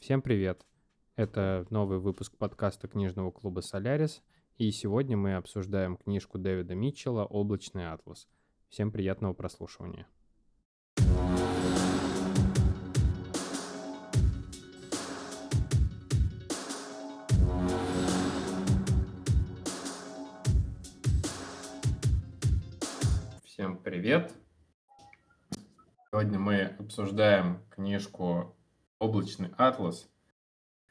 Всем привет! Это новый выпуск подкаста книжного клуба «Солярис», и сегодня мы обсуждаем книжку Дэвида Митчелла «Облачный атлас». Всем приятного прослушивания. Всем привет! Сегодня мы обсуждаем книжку «Облачный атлас».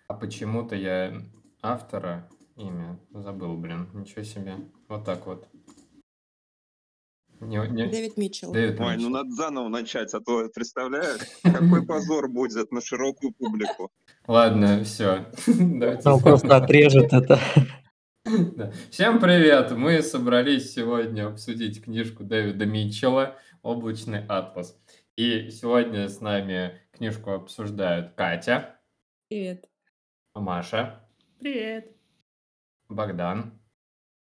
А почему-то я автора имя забыл, блин, ничего себе. Вот так вот. Не, не... Дэвид Митчелл. Дэвид Ой, ну надо заново начать, а то, представляешь, какой позор будет на широкую публику. Ладно, все. Он просто отрежет это. Всем привет! Мы собрались сегодня обсудить книжку Дэвида Митчелла «Облачный атлас». И сегодня с нами книжку обсуждают Катя. Привет. Маша. Привет. Богдан.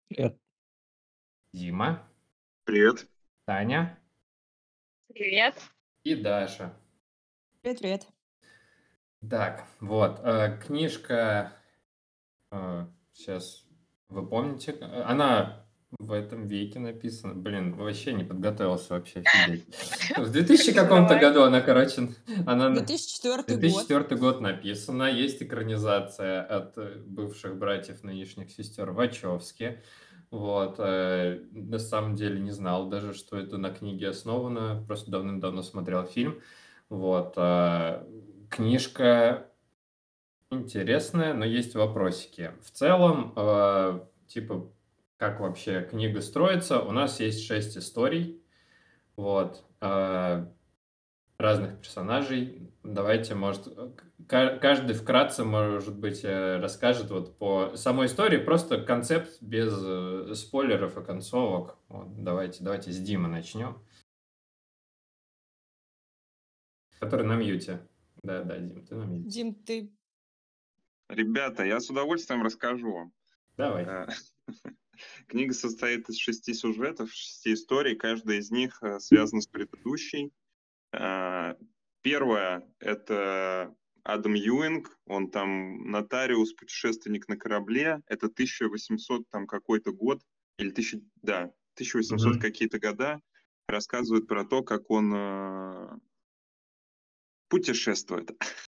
Привет. Дима. Привет. Таня. Привет. И Даша. Привет, привет. Так, вот, э, книжка, э, сейчас вы помните, она в этом веке написана. Блин, вообще не подготовился вообще, офигеть. В 2000 каком-то году она, короче, она... 2004 2004 год. год написана. Есть экранизация от э, бывших братьев нынешних сестер Вачовски. Вот. э, На самом деле не знал даже, что это на книге основано. Просто давным-давно смотрел фильм. Вот. э, Книжка интересная, но есть вопросики. В целом, э, типа, как вообще книга строится. У нас есть шесть историй, вот, э, разных персонажей. Давайте, может, каждый вкратце, может быть, э, расскажет вот по самой истории, просто концепт без э, спойлеров и концовок. Вот, давайте, давайте с Димы начнем. Который на мьюте. Да, да, Дим, ты на мьюте. Дим, ты... Ребята, я с удовольствием расскажу вам. Давай. Книга состоит из шести сюжетов, шести историй, каждая из них э, связана с предыдущей. Э, первая — это Адам Юинг, он там нотариус, путешественник на корабле, это 1800 там какой-то год, или 1000, да, 1800 mm-hmm. какие-то года, рассказывает про то, как он э, путешествует.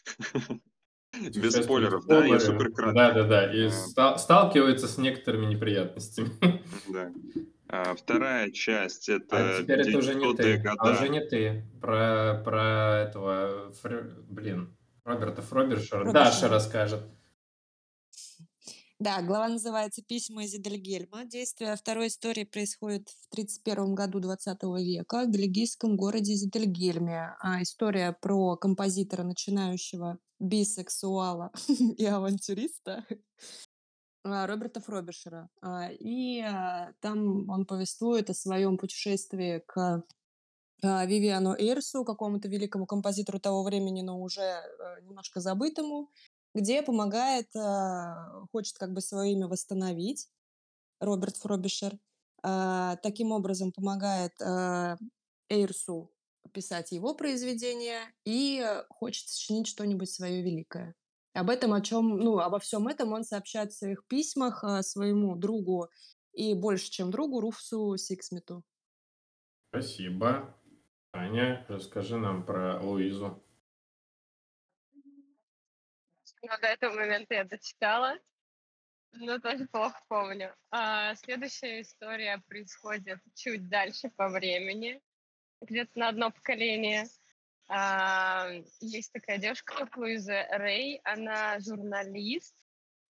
Без спойлеров, да, я супер кратко. Да, да, да, и а. сталкивается с некоторыми неприятностями. Да. А, вторая часть это а теперь это уже не ты, года. а уже не ты. Про, про этого, фр... блин, Роберта Фробершера. Даша расскажет. Да, глава называется «Письма из Эдельгельма». Действие второй истории происходит в 31 году 20 века в бельгийском городе Зидельгельме. А история про композитора, начинающего бисексуала и авантюриста а, Роберта Фробишера. А, и а, там он повествует о своем путешествии к Вивиану Эйрсу, какому-то великому композитору того времени, но уже э, немножко забытому, где помогает, хочет как бы свое имя восстановить Роберт Фробишер. Таким образом помогает Эйрсу писать его произведения и хочет сочинить что-нибудь свое великое. Об этом, о чем, ну, обо всем этом он сообщает в своих письмах а, своему другу и больше, чем другу, Руфсу Сиксмиту. Спасибо. Аня, расскажи нам про Луизу. Ну, до этого момента я дочитала, но тоже плохо помню. А, следующая история происходит чуть дальше по времени где-то на одно поколение. А, есть такая девушка, Луиза Рэй, она журналист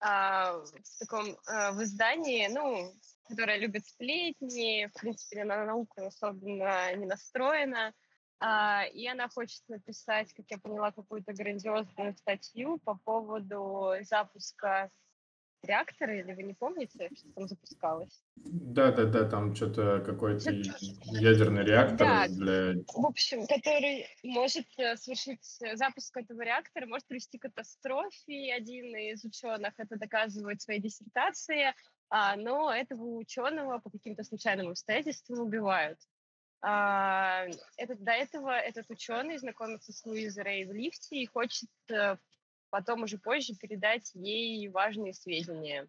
а, в таком а, в издании, ну, которая любит сплетни, в принципе, на науку особенно не настроена. А, и она хочет написать, как я поняла, какую-то грандиозную статью по поводу запуска реакторы, или вы не помните, что там запускалось? Да, да, да, там что-то какой-то ядерный реактор да, для... В общем, который может э, совершить э, запуск этого реактора, может привести к катастрофе. Один из ученых это доказывает в своей диссертации, а, но этого ученого по каким-то случайным обстоятельствам убивают. А, этот, до этого этот ученый знакомится с Луизой Рей в лифте и хочет э, потом уже позже передать ей важные сведения,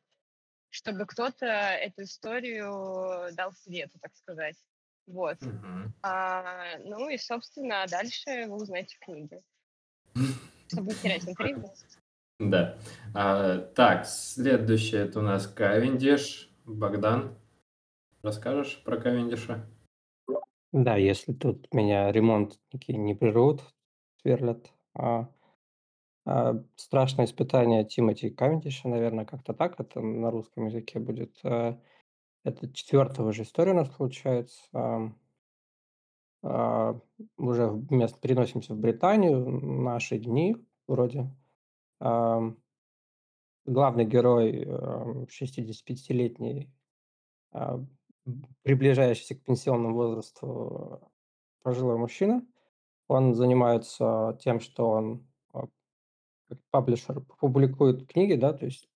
чтобы кто-то эту историю дал свету, так сказать. Вот. Мгм. А, ну и, собственно, дальше вы узнаете в книге. Чтобы не терять интригу. Да. А, так, следующее это у нас Кавендиш. Богдан, расскажешь про Кавендиша? Да, если тут меня ремонтники не прервут, сверлят. А, страшное испытание Тимоти Кавендиша, наверное, как-то так это на русском языке будет. А, это четвертая уже история у нас получается. А, а, уже в мест переносимся в Британию, наши дни вроде. Главный герой, ам, 65-летний, а, приближающийся к пенсионному возрасту пожилой мужчина. Он занимается тем, что он, а, как паблишер публикует книги, да, то есть,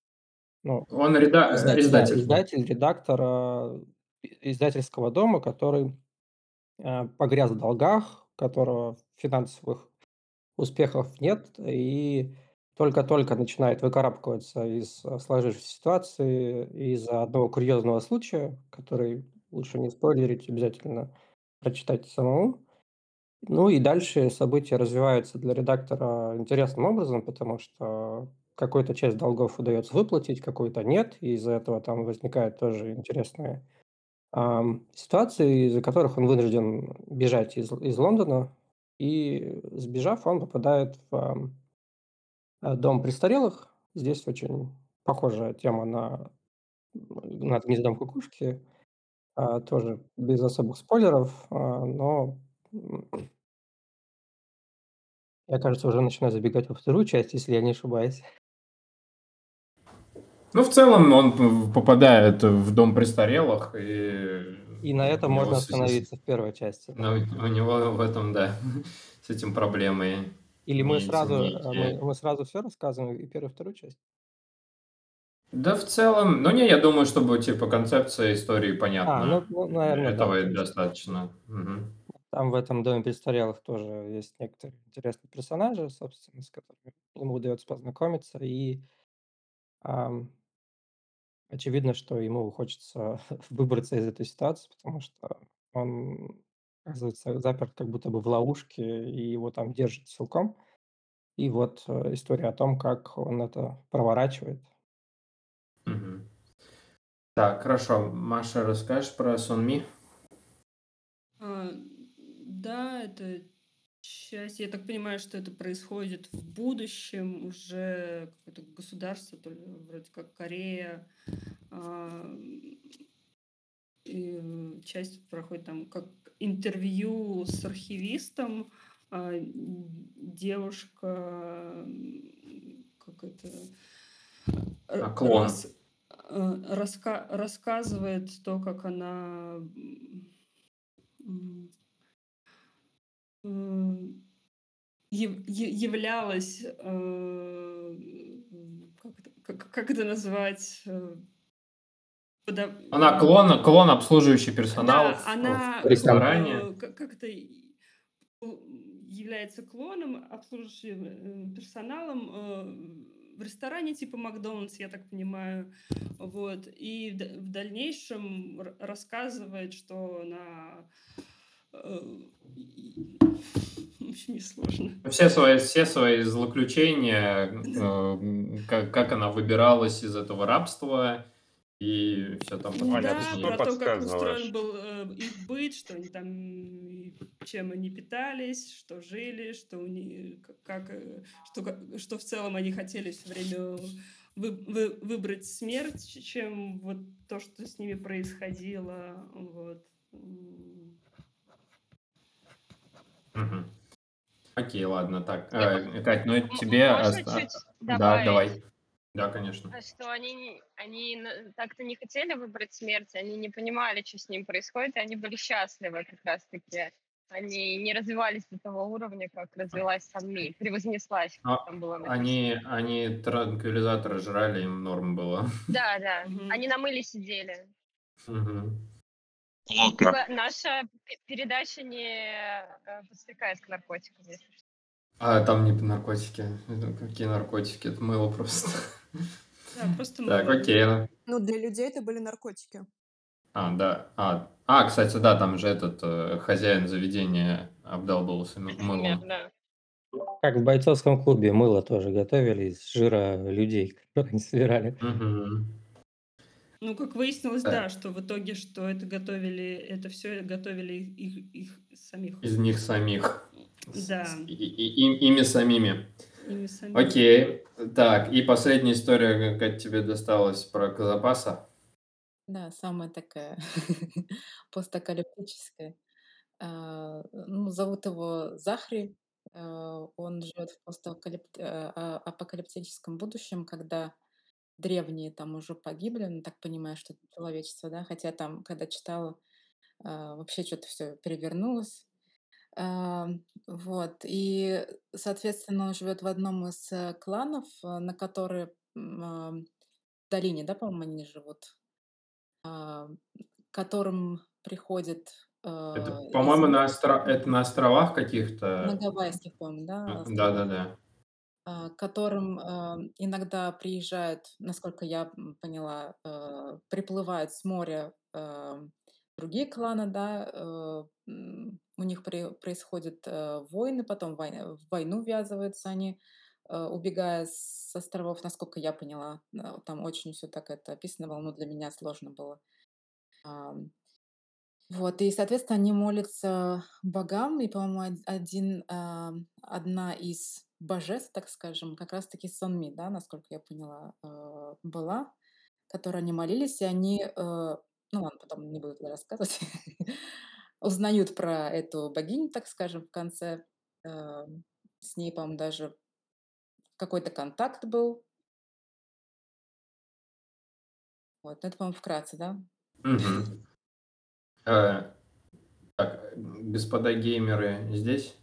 ну, Он реда- изда- да, издатель. издатель, редактор а, издательского дома, который а, погряз в долгах, у которого финансовых успехов нет, и только-только начинает выкарабкиваться из а, сложившейся ситуации из-за одного курьезного случая, который лучше не спойлерить, обязательно прочитать самому. Ну и дальше события развиваются для редактора интересным образом, потому что какую-то часть долгов удается выплатить, какую-то нет, и из-за этого там возникают тоже интересные ам, ситуации, из-за которых он вынужден бежать из, из Лондона, и сбежав, он попадает в э, дом престарелых. Здесь очень похожая тема на над гнездом кукушки, а, тоже без особых спойлеров, а, но я, кажется, уже начинаю забегать во вторую часть, если я не ошибаюсь. Ну, в целом, он п- попадает в дом престарелых, и... И на этом можно связи с- остановиться в первой части. да. Ну, у него в этом, да, с этим проблемы. Или мы сразу, э, мы, мы сразу все рассказываем, и первую, и вторую часть? Да, в целом, ну не, я думаю, чтобы типа концепция истории А, понятна. ну, ну, наверное, да. Этого есть достаточно. Мгм. Там в этом доме престарелых тоже есть некоторые интересные персонажи, собственно, с которыми ему удается познакомиться. И ам, очевидно, что ему хочется выбраться из этой ситуации, потому что он оказывается заперт как будто бы в ловушке, и его там держат силком. И вот э, история о том, как он это проворачивает. Мгм. Так, хорошо. Маша, расскажешь про Сонми? А, да, это часть. Я так понимаю, что это происходит в будущем уже какое-то государство, то ли вроде как Корея. а, и э, часть проходит там как интервью с архивистом. а, Девушка, как это А, р- клон. рас- э, раска- рассказывает то, как она являлась, э, как это, как, как это назвать? э, пода- Она клон, клон обслуживающий персонал да, в- она в ресторане. э, как, это является клоном, обслуживающим э, персоналом э, в ресторане типа Макдональдс, я так понимаю, вот. И в, дальнейшем рассказывает, что она э, общем, несложно. Все свои, все свои злоключения, э, как, как она выбиралась из этого рабства и все там Да, Понятно, что про то, как устроен был э, их быт, что они там, чем они питались, что жили, что у них, как, э, что, что в целом они хотели все время вы- вы- выбрать смерть, чем вот то, что с ними происходило. Вот. Мгм. Окей, ладно, так. Я Э, Кать, ну М- тебе... Можно оста- чуть Да, добавить? давай. Да, конечно. А Что они, не- они на- так-то не хотели выбрать смерть, они не понимали, что с ним происходит, и они были счастливы как раз-таки. Они не развивались до того уровня, как развилась Санми, превознеслась, А, как там было написано. Они, они транквилизаторы жрали, им норм было. Да, да, Мгм. они на мыле сидели. Мгм. Плотно. П- Наша п- передача не э, подстрекает к наркотикам, если что. А там не наркотики. Это какие наркотики? Это мыло просто. Да, просто Так, мыло. окей. ну. Ну, для людей это были наркотики. А, да. А, а, кстати, да, там же этот э, хозяин заведения Например, мылом. да. Как в бойцовском клубе мыло тоже готовили из жира людей, которые они собирали. Мгм. Ну, как выяснилось, Так. да, что в итоге, что это готовили, это все готовили их, их самих. Из них самих. Да. с- и- и- им- ими самими. Ими самими. Окей. Так, и последняя история, как тебе досталась про Казапаса. Да, самая такая постапокалиптическая. А, Ну, зовут его Захри. А, Он живет в постапокалиптическом будущем, когда древние там уже погибли, ну, так понимаю, что человечество, да, хотя там, когда читала, а, вообще что-то все перевернулось. А, Вот, и, соответственно, он живет в одном из э, кланов, э, на которые а, в долине, да, по-моему, они живут, к которым приходит Это, э, из по-моему, на, остро... это на островах на каких-то. Гавайских, по-моему, да, Да, да, да. А, к которым а, иногда приезжают, насколько я поняла, а, приплывают с моря другие кланы, да, у них происходят войны, потом в войну ввязываются они, убегая с островов, насколько я поняла. Там очень все так это описано было, но для меня сложно было. Вот, и, соответственно, они молятся богам, и, по-моему, од- один, одна из божеств, так скажем, как раз-таки Сонми, да, насколько я поняла, э, была, которой они молились, и они, э, ну ладно, потом не буду рассказывать, узнают про эту богиню, так скажем, в конце. Э, С ней, по-моему, даже какой-то контакт был. Вот, ну это, по-моему, вкратце, да? Э, так, господа геймеры здесь?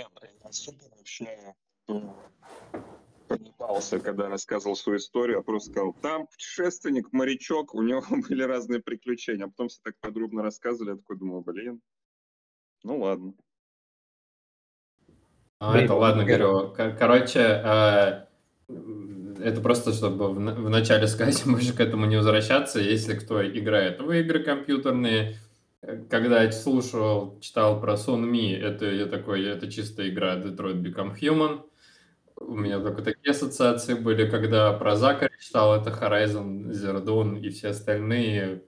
Ну, я особо вообще м, понимался, когда рассказывал свою историю, я просто сказал, там путешественник, морячок, у него были разные приключения, а потом все так подробно рассказывали, я такой думал, блин, ну ладно. А, это ладно, говорю. Ко- Короче, э, это просто, чтобы в, в начале сказать, больше к этому не возвращаться, если кто играет в игры компьютерные. Когда я слушал, читал про Sun Mi, это я такой, это чисто игра Detroit Become Human. У меня только такие ассоциации были, когда про Закари читал, это Horizon Zero Dawn и все остальные,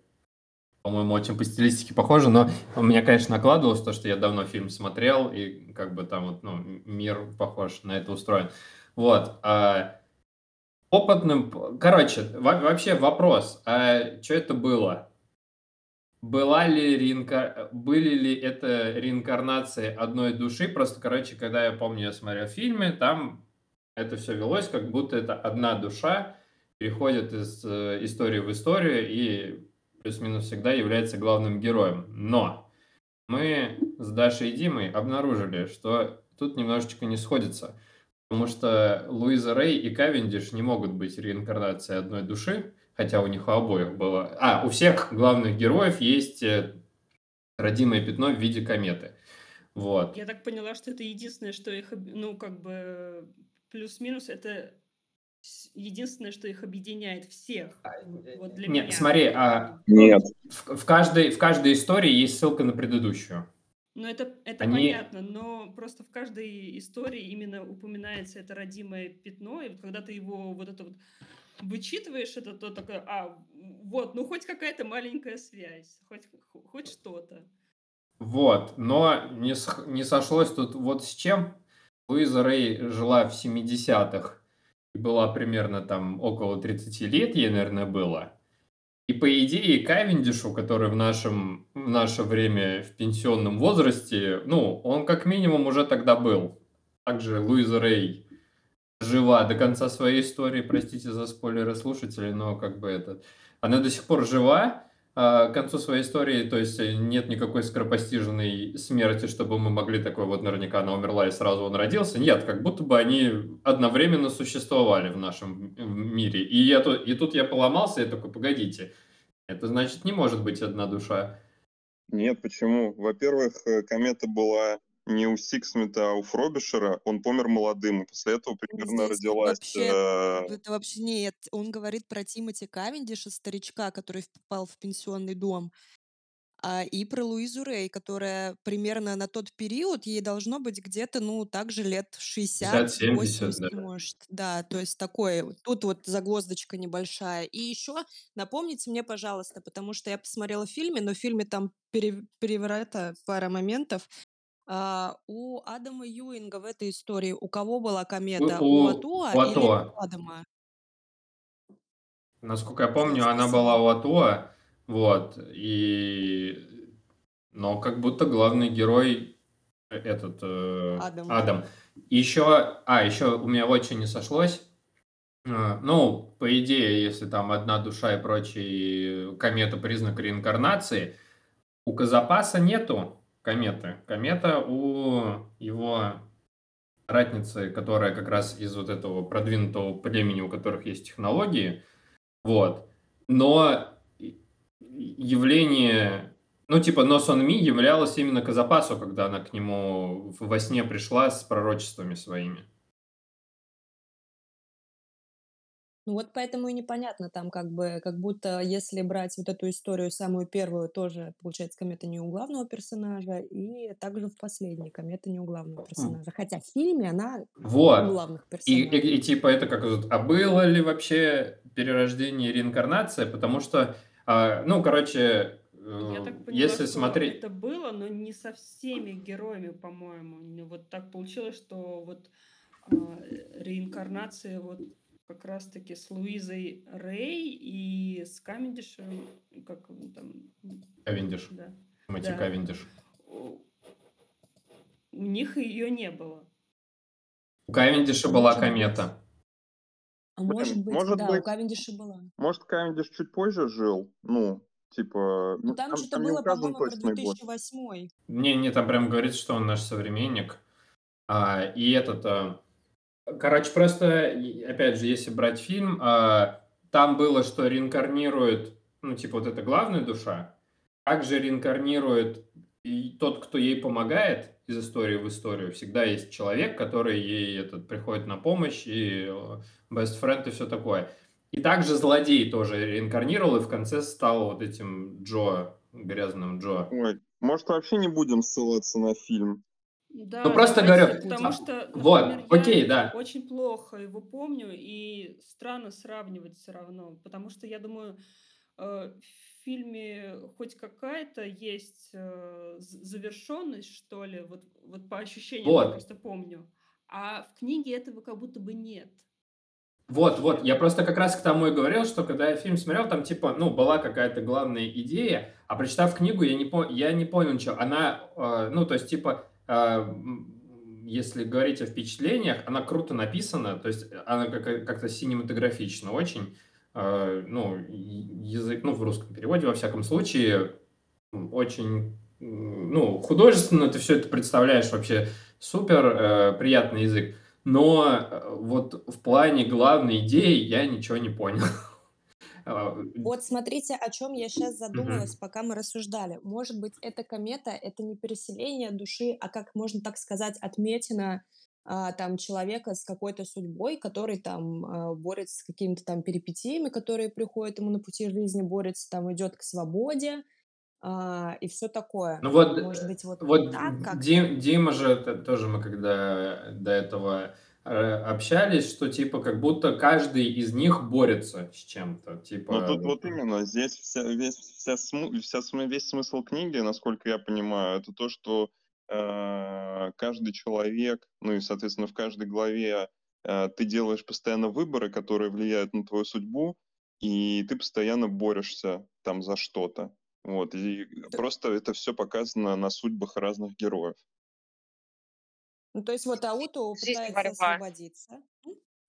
по-моему, очень по стилистике похожи, но у меня, конечно, накладывалось то, что я давно фильм смотрел, и как бы там вот, ну, мир похож на это устроен. Вот. а опытным... Короче, во- вообще вопрос, а что это было? Была ли реинка... Были ли это реинкарнации одной души? Просто, короче, когда я помню, я смотрел фильмы, там это все велось, как будто это одна душа переходит из э, истории в историю и плюс-минус всегда является главным героем. Но мы с Дашей и Димой обнаружили, что тут немножечко не сходится. Потому что Луиза Рэй и Кавендиш не могут быть реинкарнацией одной души, хотя у них у обоих было... А, у всех главных героев есть э, родимое пятно в виде кометы. Вот. Я так поняла, что это единственное, что их, ну, как бы, плюс-минус, это единственное, что их объединяет всех. Вот для Нет, меня. смотри, а Нет. в, в каждой, в каждой истории есть ссылка на предыдущую. Ну, это, это Они- понятно, но просто в каждой истории именно упоминается это родимое пятно, и вот когда ты его вот это вот вычитываешь, это то такое, а, вот, ну хоть какая-то маленькая связь, хоть, хоть что-то. Вот, но не, не сошлось тут вот с чем. Луиза Рэй жила в 70-х и была примерно там около 30 лет, ей, наверное, было. И по идее Кавендишу, который в, нашем, в наше время в пенсионном возрасте, ну, он как минимум уже тогда был. Также Луиза Рэй жива до конца своей истории, простите за спойлеры слушателей, но как бы это... Она до сих пор жива, а, к концу своей истории, то есть э, нет никакой скоропостижной смерти, чтобы мы могли такой, вот наверняка она умерла и сразу он родился. Нет, как будто бы они одновременно существовали в нашем мире. И, я и тут я поломался, я такой, погодите, это значит не может быть одна душа. Нет, почему? Во-первых, э, комета была не у Сиксмита, а у Фробишера, он помер молодым, и после этого примерно Здесь родилась... вообще, э, это вообще нет. Он говорит про Тимоти Кавендиша, старичка, который попал в пенсионный дом, а, и про Луизу Рэй, которая примерно на тот период, ей должно быть где-то, ну, также лет 50-70, 60-80, да. может. Да, то есть такое, тут вот загвоздочка небольшая. И еще напомните мне, пожалуйста, потому что я посмотрела в фильме, но в фильме там пере, переврата пара моментов. А, у Адама Юинга в этой истории у кого была комета? У у, Атуа у или Атоа. у Адама? Насколько я помню, она была у Атоа, вот, и... Но как будто главный герой э, этот э, Адам. Адам. Еще, а, еще у меня очень не сошлось. Э, Ну, по идее, если там одна душа и прочие комета признак реинкарнации, у Казапаса нету кометы. Комета у его ратницы, которая как раз из вот этого продвинутого племени, у которых есть технологии, вот. Но явление, ну, типа, но Сон Ми являлась именно Казапасу, когда она к нему во сне пришла с пророчествами своими. Ну вот поэтому и непонятно там как бы, как будто если брать вот эту историю, самую первую, тоже, получается, комета не у главного персонажа, и также в последней комета не у главного персонажа. Хотя в фильме она у Вот. главных И, и- персонажей. и типа это как а было ли вообще перерождение и реинкарнация? Потому что, а, ну, короче, э, Я так поняла, если что смотреть... это было, но не со всеми героями, по-моему. Ну, Вот так получилось, что вот а, реинкарнация вот как раз-таки с Луизой Рэй и с Камендишем, как там, Кавендиш, да, Тимоти да. Кавендиш. У у них ее не было. У Кавендиша была может быть, комета. а может быть, может да, у быть, Кавендиша была. может, Кавендиш чуть позже жил, ну, типа, Ну ну, там там, что-то там было, по-моему, про точный год. 2008. Не, не, там прям говорится, что он наш современник. А, и этот, а, короче, просто, опять же, если брать фильм, а, там было, что реинкарнирует, ну, типа, вот эта главная душа, также реинкарнирует и тот, кто ей помогает из истории в историю. Всегда есть человек, который ей этот, приходит на помощь, и э, best friend и все такое. И также злодей тоже реинкарнировал, и в конце стал вот этим Джо, грязным Джо. Ой, может, вообще не будем ссылаться на фильм? Да, Ну, просто давайте, говорю, потому а, что, вот, например, окей, я да. очень плохо его помню, и странно сравнивать все равно, потому что я думаю, э, в фильме хоть какая-то есть э, завершенность, что ли, вот, вот по ощущениям я Вот, просто помню, а в книге этого как будто бы нет. вот, вот. Я просто как раз к тому и говорил, что когда я фильм смотрел, там типа, ну, была какая-то главная идея, а прочитав книгу, я не, по... я не понял ничего. Она, э, ну, то есть, типа, если говорить о впечатлениях, она круто написана, то есть она как- как-то синематографична очень. Э, ну, язык, ну, в русском переводе, во всяком случае, очень, ну, художественно ты все это представляешь вообще супер, э, приятный язык. Но э, вот в плане главной идеи я ничего не понял. А, Вот смотрите, о чем я сейчас задумалась, мгм. пока мы рассуждали. Может быть, эта комета— это не переселение души, а, как можно так сказать, отметина а, там человека с какой-то судьбой, который там а, борется с какими-то там перипетиями, которые приходят ему на пути жизни, борется, там идет к свободе а, и все такое. Ну вот, Может быть, вот вот так как-то? Ди- Дима же т- тоже мы когда до этого общались, что типа как будто каждый из них борется с чем-то, Ну, типа тут вот именно, здесь вся, весь, вся, смы- вся, весь смысл книги, насколько я понимаю, это то, что э, каждый человек, ну и, соответственно, в каждой главе э, ты делаешь постоянно выборы, которые влияют на твою судьбу, и ты постоянно борешься там за что-то. Вот, и Т- просто это все показано на судьбах разных героев. Ну, то есть вот Ауту Жизнь пытается борьба. освободиться.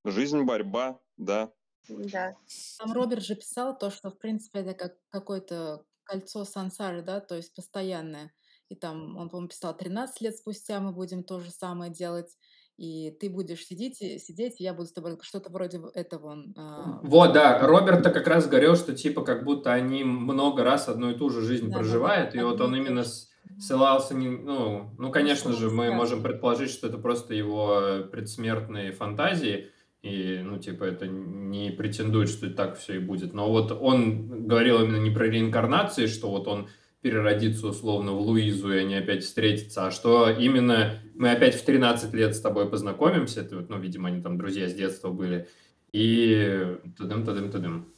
Жизнь, борьба, да. Да. Там Роберт же писал то, что, в принципе, это как какое-то кольцо сансары, да, то есть постоянное. И там, он, по-моему, писал, 13 лет спустя мы будем то же самое делать, и ты будешь сидеть, и, сидеть, и я буду с тобой, что-то вроде этого он а, Вот, да, Роберт-то как раз говорил, что типа как будто они много раз одну и ту же жизнь Да-да-да, проживают, и вот он именно с, ссылался не, ну, ну, конечно же, мы можем предположить, что это просто его предсмертные фантазии, и, ну, типа, это не претендует, что так все и будет. Но вот он говорил именно не про реинкарнации, что вот он переродится условно в Луизу, и они опять встретятся, а что именно мы опять в 13 лет с тобой познакомимся, это вот, ну, видимо, они там друзья с детства были, и тадым-тадым-тадым.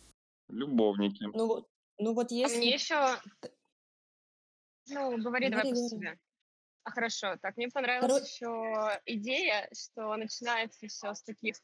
Любовники. Ну вот, ну вот А мне если... еще... Ну, говори давай Говори, после говори. себя. А хорошо, так мне понравилась Коро- еще идея, что начинается все с таких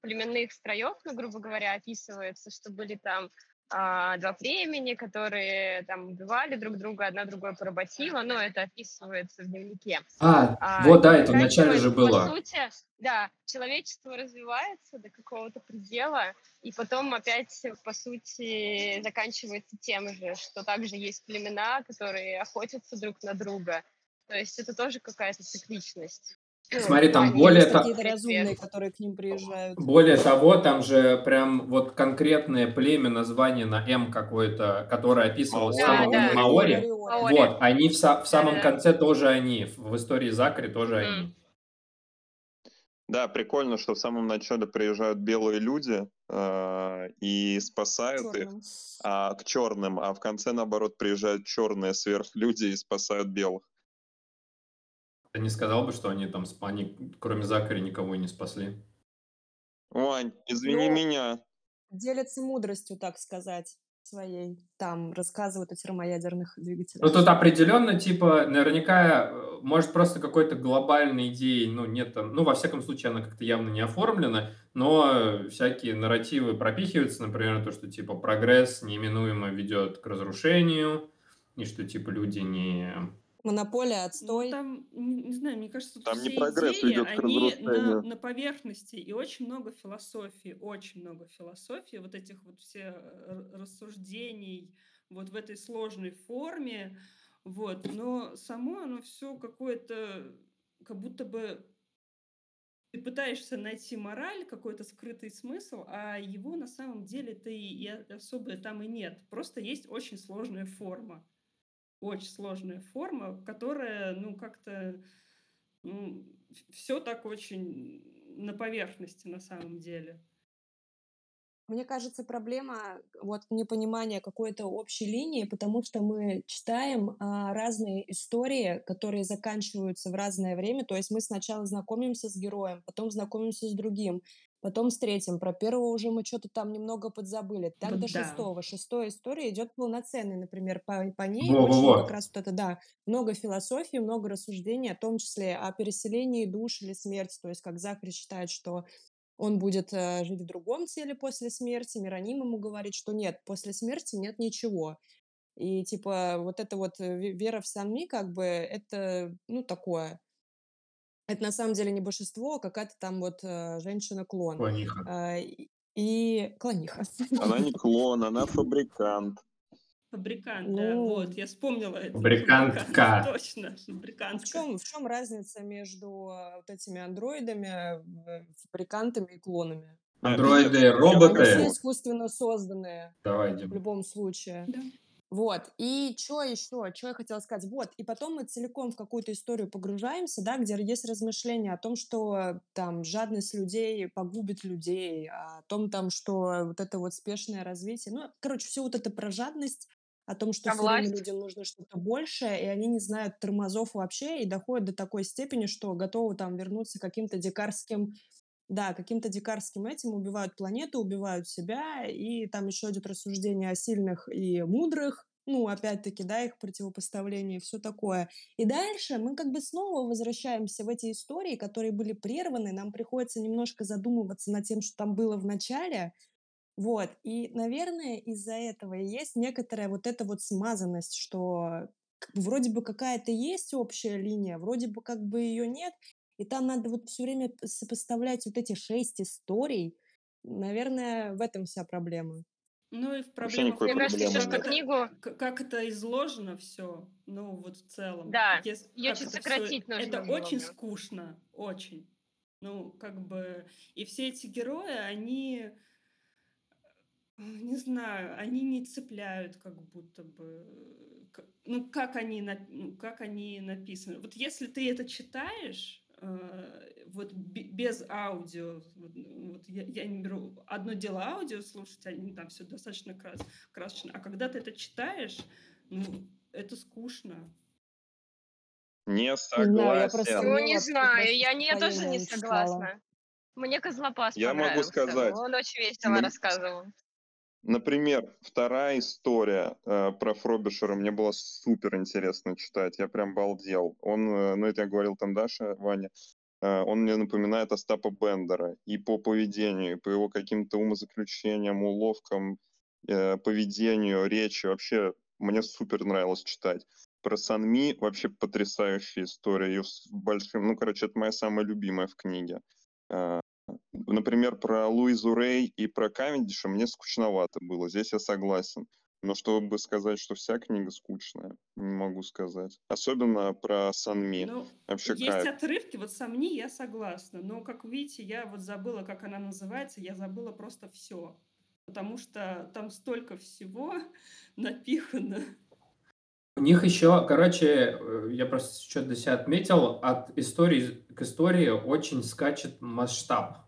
племенных строев, ну, грубо говоря, описывается, что были там а, два племени, которые там убивали друг друга, одна другое поработила, но это описывается в дневнике. А, А, вот, да, это вначале же было. По сути, да, человечество развивается до какого-то предела, и потом опять, по сути, заканчивается тем же, что также есть племена, которые охотятся друг на друга. То есть это тоже какая-то цикличность. Смотри, там плане более Есть какие-то разумные, которые к ним приезжают. Более того, там же прям вот конкретное племя, название на М какое-то, которое описывалось в Маори. самом Да, да. Маори. Маори. Маори. Вот, они в, са- в самом Да-да-да. конце тоже они, в, истории Закри тоже Мгм. они. Да, прикольно, что в самом начале приезжают белые люди э, и спасают их Чёрным. а, к черным, а в конце, наоборот, приезжают черные сверхлюди и спасают белых. Ты не сказал бы, что они там, сп- они кроме Закари никого и не спасли? Вань, извини Ну, меня. Делятся мудростью, так сказать, своей. Там рассказывают о термоядерных Ну, двигателях. тут определенно, типа, наверняка, э, может, просто какой-то глобальной идеи, ну, нет там, ну, во всяком случае, она как-то явно не оформлена, но всякие нарративы пропихиваются, например, то, что, типа, прогресс неминуемо ведет к разрушению, и что, типа, люди не... Монополия, Ну, отстой. там, не, не знаю, мне кажется, Там не все прогресс идеи, ведет к они на, на поверхности, и очень много философии, очень много философии, вот этих вот все р- рассуждений вот в этой сложной форме, вот, но само оно все какое-то, как будто бы ты пытаешься найти мораль, какой-то скрытый смысл, а его на самом деле-то и, и особо там и нет. Просто есть очень сложная форма. Очень сложная форма, которая, ну, как-то все так очень на поверхности на самом деле. Мне кажется, проблема вот непонимания какой-то общей линии, потому что мы читаем а, разные истории, которые заканчиваются в разное время. То есть мы сначала знакомимся с героем, потом знакомимся с другим, потом с третьим. Про первого уже мы что-то там немного подзабыли. Так Вот до да. шестого. Шестая история идет полноценной, например, по, по ней очень Во-во-во. как раз вот это, да, много философии, много рассуждений, о том числе о переселении душ или смерти. То есть как Закри считает, что он будет э, жить в другом теле после смерти, Мироним ему говорит, что нет, после смерти нет ничего. И типа вот эта вот э, ве- вера в Санми, как бы, это, ну, такое. Это на самом деле не божество, а какая-то там вот э, женщина-клон. Клониха. А, и, клониха. Она не клон, она фабрикант. Фабрикант, да, Ну, вот, я вспомнила это. Фабрикантка. Фабрикант, точно, в фабрикантка. чем, в чем разница между э, вот этими андроидами, э, фабрикантами и клонами? Андроиды, все роботы. погуглил. искусственно созданные Давай, в любом случае. Да. Вот, и что еще, что я хотела сказать, вот, и потом мы целиком в какую-то историю погружаемся, да, где есть размышления о том, что там жадность людей погубит людей, о том там, что вот это вот спешное развитие, ну, короче, все вот это про жадность, о том, что Про все время власть. людям нужно что-то большее, и они не знают тормозов вообще, и доходят до такой степени, что готовы там вернуться к каким-то дикарским да, каким-то дикарским этим убивают планету, убивают себя, и там еще идет рассуждение о сильных и мудрых, ну, опять-таки, да, их противопоставление и все такое. И дальше мы как бы снова возвращаемся в эти истории, которые были прерваны, нам приходится немножко задумываться над тем, что там было в начале, вот, и, наверное, из-за этого и есть некоторая вот эта вот смазанность, что вроде бы какая-то есть общая линия, вроде бы как бы ее нет, и там надо вот все время сопоставлять вот эти шесть историй. Наверное, в этом вся проблема. Ну и в Вообще проблема в никакой Мне кажется, как что книгу, как это изложено все, ну вот в целом. да, Ес- ее чуть все, сократить нужно это было очень скучно, очень. Ну, как бы, и все эти герои, они, Не знаю, они не цепляют как будто бы. Ну, как они, ну, как они написаны. Вот если ты это читаешь, вот бе- без аудио, вот, вот я, я не беру одно дело аудио слушать, они там все достаточно крас, красочно, а когда ты это читаешь, ну, это скучно. Не знаю, я просто согласен. Ну, не знаю, я, не, я тоже не читала. согласна. Мне Козлопас Я могу сказать, Он очень весело м, рассказывал. Например, вторая история э, про Фробишера мне было супер интересно читать. Я прям балдел. Он, э, ну это я говорил там Даша, Ваня, э, он мне напоминает Остапа Бендера и по поведению, и по его каким-то умозаключениям, уловкам, э, поведению, речи. Вообще мне супер нравилось читать. Про Санми вообще потрясающая история. Ее с большим, ну, короче, это моя самая любимая в книге. Например, про Луизу Рей и про Кавендиша мне скучновато было. Здесь я согласен. Но чтобы сказать, что вся книга скучная, не могу сказать. Особенно про Санми. Ну, Вообще есть кайф. отрывки, вот сомни, я согласна. Но, как видите, я вот забыла, как она называется, я забыла просто все. Потому что там столько всего напихано. У них еще, короче, э, я просто что-то для себя отметил, от истории к истории очень скачет масштаб.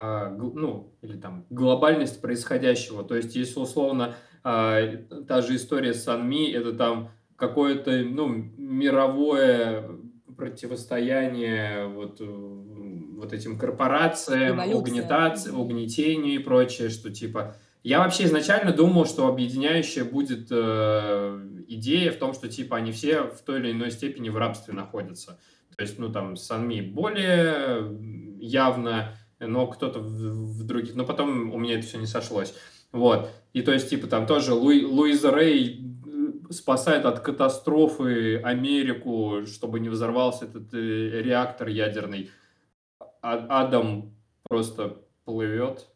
а, ну, или там глобальность происходящего. То есть, если условно а, та же история с Санми, это там какое-то, ну, мировое противостояние вот, э, вот этим корпорациям, угнетации, угнетению и прочее, что типа... Я вообще изначально думал, что объединяющая будет э, идея в том, что типа они все в той или иной степени в рабстве находятся. То есть, ну, там, Санми более явно, но кто-то в, в других... Но потом у меня это все не сошлось. Вот. И то есть, типа, там тоже Луи, Луиза Рей э, спасает от катастрофы Америку, чтобы не взорвался этот э, реактор ядерный. А- Адам просто плывет,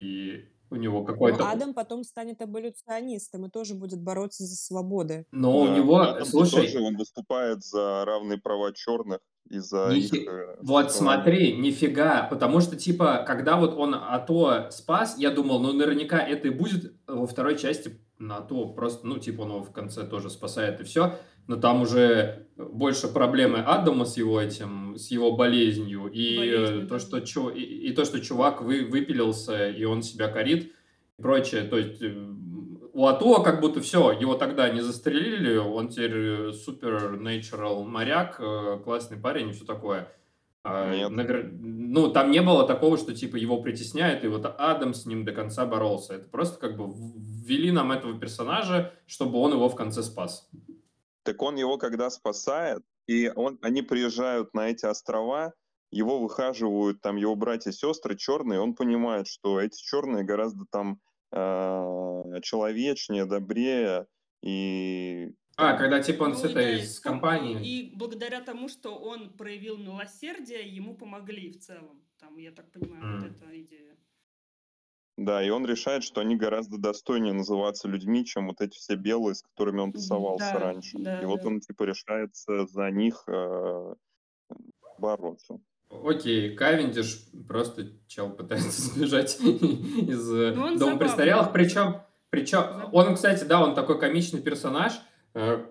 и у него Ну, какой-то... Адам потом станет эволюционистом и тоже будет бороться за свободы. Но у Да, него, Адам слушай, тоже он выступает за равные права черных и за их Нифи- э, Вот смотри, нифига, потому что, типа, когда вот он АТО спас, я думал, ну, наверняка это и будет во второй части на АТО, просто, ну, типа, он его в конце тоже спасает и все, но там уже больше проблемы Адама с его этим, с его болезнью, и э, Болезнью, то, да. что, чу- и, и то, что чувак вы, выпилился, и он себя корит, и прочее, то есть э, у АТО как будто все, его тогда не застрелили, он теперь супер natural моряк, э, классный парень и все такое. А, Нет. навер- Ну, там не было такого, что типа его притесняют, и вот Адам с ним до конца боролся. Это просто как бы ввели нам этого персонажа, чтобы он его в конце спас. Так он его когда спасает, и он, они приезжают на эти острова, его выхаживают там его братья и сестры черные, он понимает, что эти черные гораздо там э, человечнее, добрее и А, когда типа он Ну с да, этой, и с вспом- компанией... И благодаря тому, что он проявил милосердие, ему помогли в целом. Там, я так понимаю, вот М. эта идея. Да, и он решает, что они гораздо достойнее называться людьми, чем вот эти все белые, с которыми он тусовался Да, раньше. да, и вот да. он типа решается за них э, бороться. Окей, Кавендиш просто чел пытается сбежать из э, Ну, дома престарелых. Причем, причем он, кстати, да, он такой комичный персонаж. э,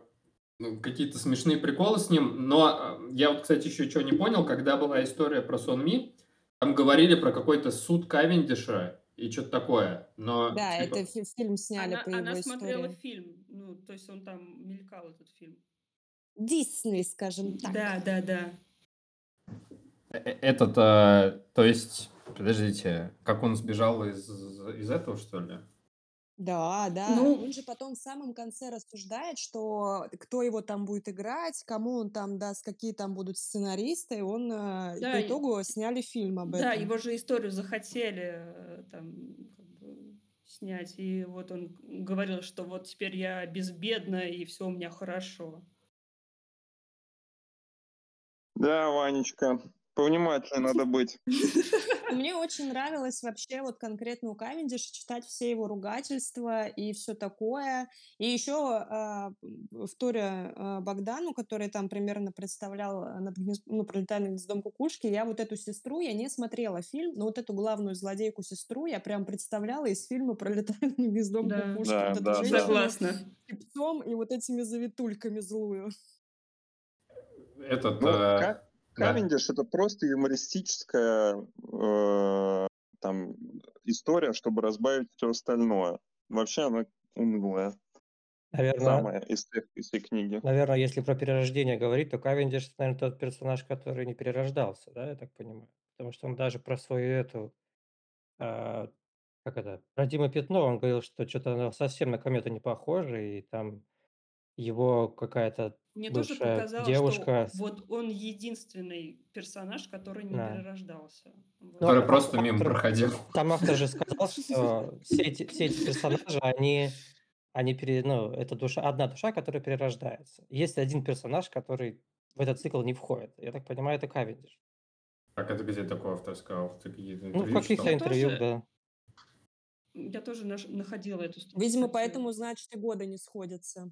ну, Какие-то смешные приколы с ним. Но э, я вот, кстати, еще что не понял, когда была история про Сон Ми, там говорили про какой-то суд Кавендиша и что-то такое. Но Да, типа, это фи- фильм сняли Она, по она его смотрела истории. фильм, ну, то есть он там мелькал, этот фильм. Дисней, скажем так. Да, да, да. э- э, этот, э, то есть, подождите, как он сбежал из, из этого, что ли? Да, да. Ну, Он же потом в самом конце рассуждает, что кто его там будет играть, кому он там даст, какие там будут сценаристы. И он э, да, по и- итогу сняли фильм об да, этом. его же историю захотели э, там как бы снять, и вот он говорил, что вот теперь я безбедна, и все у меня хорошо. Да, Ванечка, Повнимательнее надо быть. Мне очень нравилось вообще вот конкретно у Кавендиша читать все его ругательства и все такое. И еще а, в туре а, Богдану, который там примерно представлял а, над гнез... ну, «Пролетая гнездом кукушки», я вот эту сестру, я не смотрела фильм, но вот эту главную злодейку-сестру я прям представляла из фильма «Пролетая над гнездом Да. кукушки». Да, вот да, да. Согласна. чепцом и вот этими завитульками злую. Этот, Ну, э, Ка- да. Кавендиш это просто юмористическая э, там история, чтобы разбавить все остальное. Вообще она унылая. Наверное, Самая из из всей книги. наверное, если про перерождение говорить, то Кавендиш, наверное, тот персонаж, который не перерождался, да, я так понимаю. Потому что он даже про свою эту, а, как это, про Дима Пятно, он говорил, что что-то оно совсем на комету не похоже, и там его какая-то Мне тоже показалось, девушка... что вот он единственный персонаж, который не Да. перерождался. Вот. Ну, Который а- просто мимо проходил. Там автор же сказал, что все эти, все эти персонажи, они, они пере, ну, это душа, одна душа, которая перерождается. Есть один персонаж, который в этот цикл не входит. Я так понимаю, это Кавендиш. Как это где такой автор сказал? Ты Ну, в каких-то интервью, тоже- да. Я тоже наш- находила эту статью. Видимо, поэтому, значит, и годы не сходятся.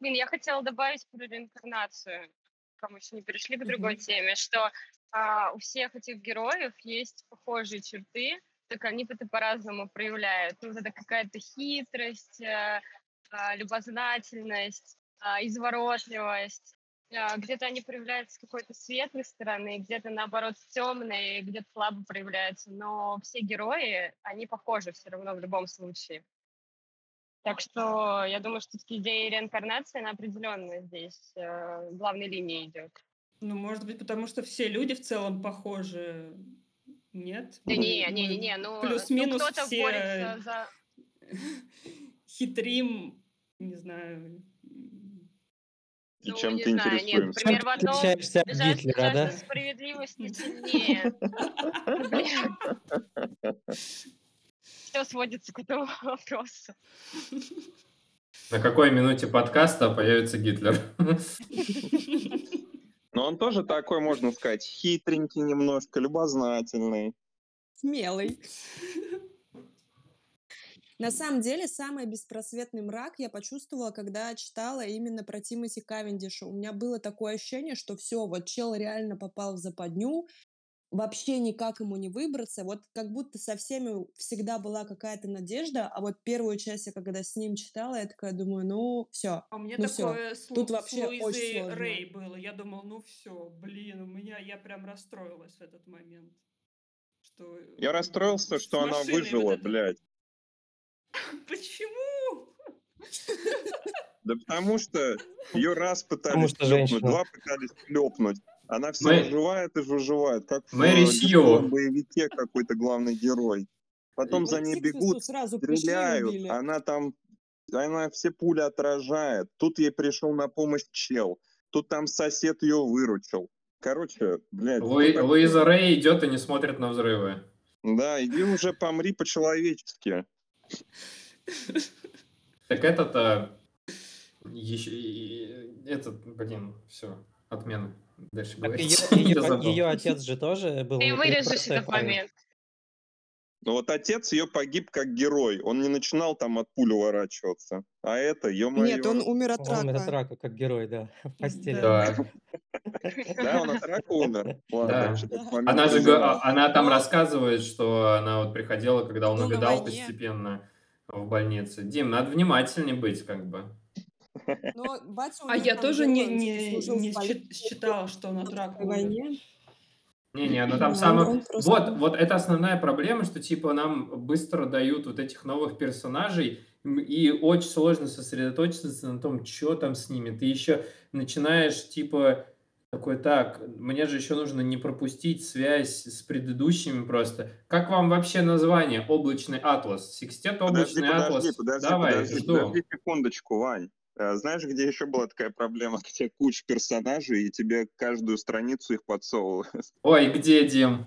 Блин, я хотела добавить про реинкарнацию, кому еще не перешли к другой Мгм. теме, что а, у всех этих героев есть похожие черты, только они это по-разному проявляют. Ну, вот это какая-то хитрость, э, а, любознательность, а, изворотливость. А, Где-то они проявляются с какой-то светлой стороны, где-то наоборот с темной, где-то слабо проявляются. Но все герои, они похожи все равно в любом случае. Так что я думаю, что идея реинкарнации, она определенно здесь э, главной линией идет. Ну, может быть, потому что все люди в целом похожи. Нет? Да не, не, не, не, ну, ну Плюс-минус кто-то все борется за... хитрим, не знаю. И Ну, чем не ты знаю, нет, интересуемся? например, в одном отличаешься от жажда, Гитлера, да? жажда справедливости сильнее. Все сводится к этому вопросу. На какой минуте подкаста появится Гитлер? Но он тоже такой, можно сказать, хитренький немножко, любознательный. Смелый. На самом деле, самый беспросветный мрак я почувствовала, когда читала именно про Тимоти Кавендиша. У меня было такое ощущение, что все, вот чел реально попал в западню, вообще никак ему не выбраться. Вот как будто со всеми всегда была какая-то надежда, а вот первую часть я когда с ним читала, я такая думаю, ну все, А у меня ну такое с, Тут с вообще очень Луизой сложно. Рэй было. Я думал, ну все, блин, у меня я прям расстроилась в этот момент. Что Я расстроился, с что она машиной вот выжила, это. блядь. Почему? Да потому что ее раз Потому пытались что шлепнуть, женщина. два пытались шлепнуть. Она все Мэ- выживает и выживает, как в Мэри э, Сью. дешевом боевике какой-то главный герой. Потом за Вот ней Сиксусу бегут, сразу пришли и стреляют, убили. она там, она все пули отражает. Тут ей пришел на помощь чел. Тут там сосед ее выручил. Короче, блядь, Луи- такой? Луиза Рэй идет и не смотрит на взрывы. Да, иди уже помри по-человечески. Так этот-то... Еще... Этот, блин, все, отмена. Дальше Так говорить. ее, ее отец же тоже был Ты вырежешь этот момент. Но вот отец ее погиб как герой. Он не начинал там от пуль уворачиваться. А это, ё-моё. Нет, он умер от Он от рака. рака, как герой, да, в постели. Да. Да, он от рака умер? Она же, а- она там рассказывает, что она вот приходила, когда он на увидал постепенно в больнице. Дим, надо внимательнее быть, как бы. Но батя у А я тоже не, не, не считала, что он от войне. Не-не, ну там Да, самое... просто- Вот, вот это основная проблема, что типа нам быстро дают вот этих новых персонажей, и очень сложно сосредоточиться на том, что там с ними. Ты еще начинаешь типа такой, так, мне же еще нужно не пропустить связь с предыдущими просто. Как вам вообще название? Облачный атлас. Секстет Подожди, облачный подожди, атлас. подожди, Давай, подожди, жду. подожди секундочку, Вань. Э, Знаешь, где еще была такая проблема, где куча персонажей, и тебе каждую страницу их подсовывают? Ой, где, Дим?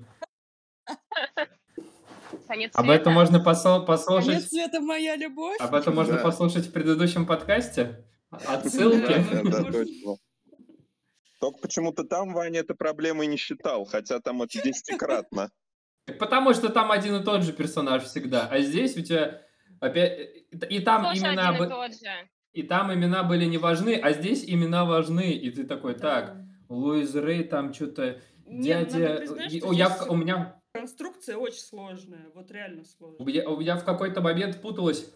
Конец Об этом можно посо- Конец послушать. света моя любовь. Об этом можно Да. послушать в предыдущем подкасте. Отсылки. Да, да, да, Может. точно. Только почему-то там Ваня это проблемой не считал, хотя там это десятикратно. Потому что там один и тот же персонаж всегда, а здесь у тебя опять... И там Тоже имена... один и там имена были не важны, а здесь имена важны. И ты такой, так. Луиз Рэй там что-то... Надо Дядя... признать, что я в- у меня Конструкция очень сложная, вот реально сложная. у меня в какой-то момент путалось,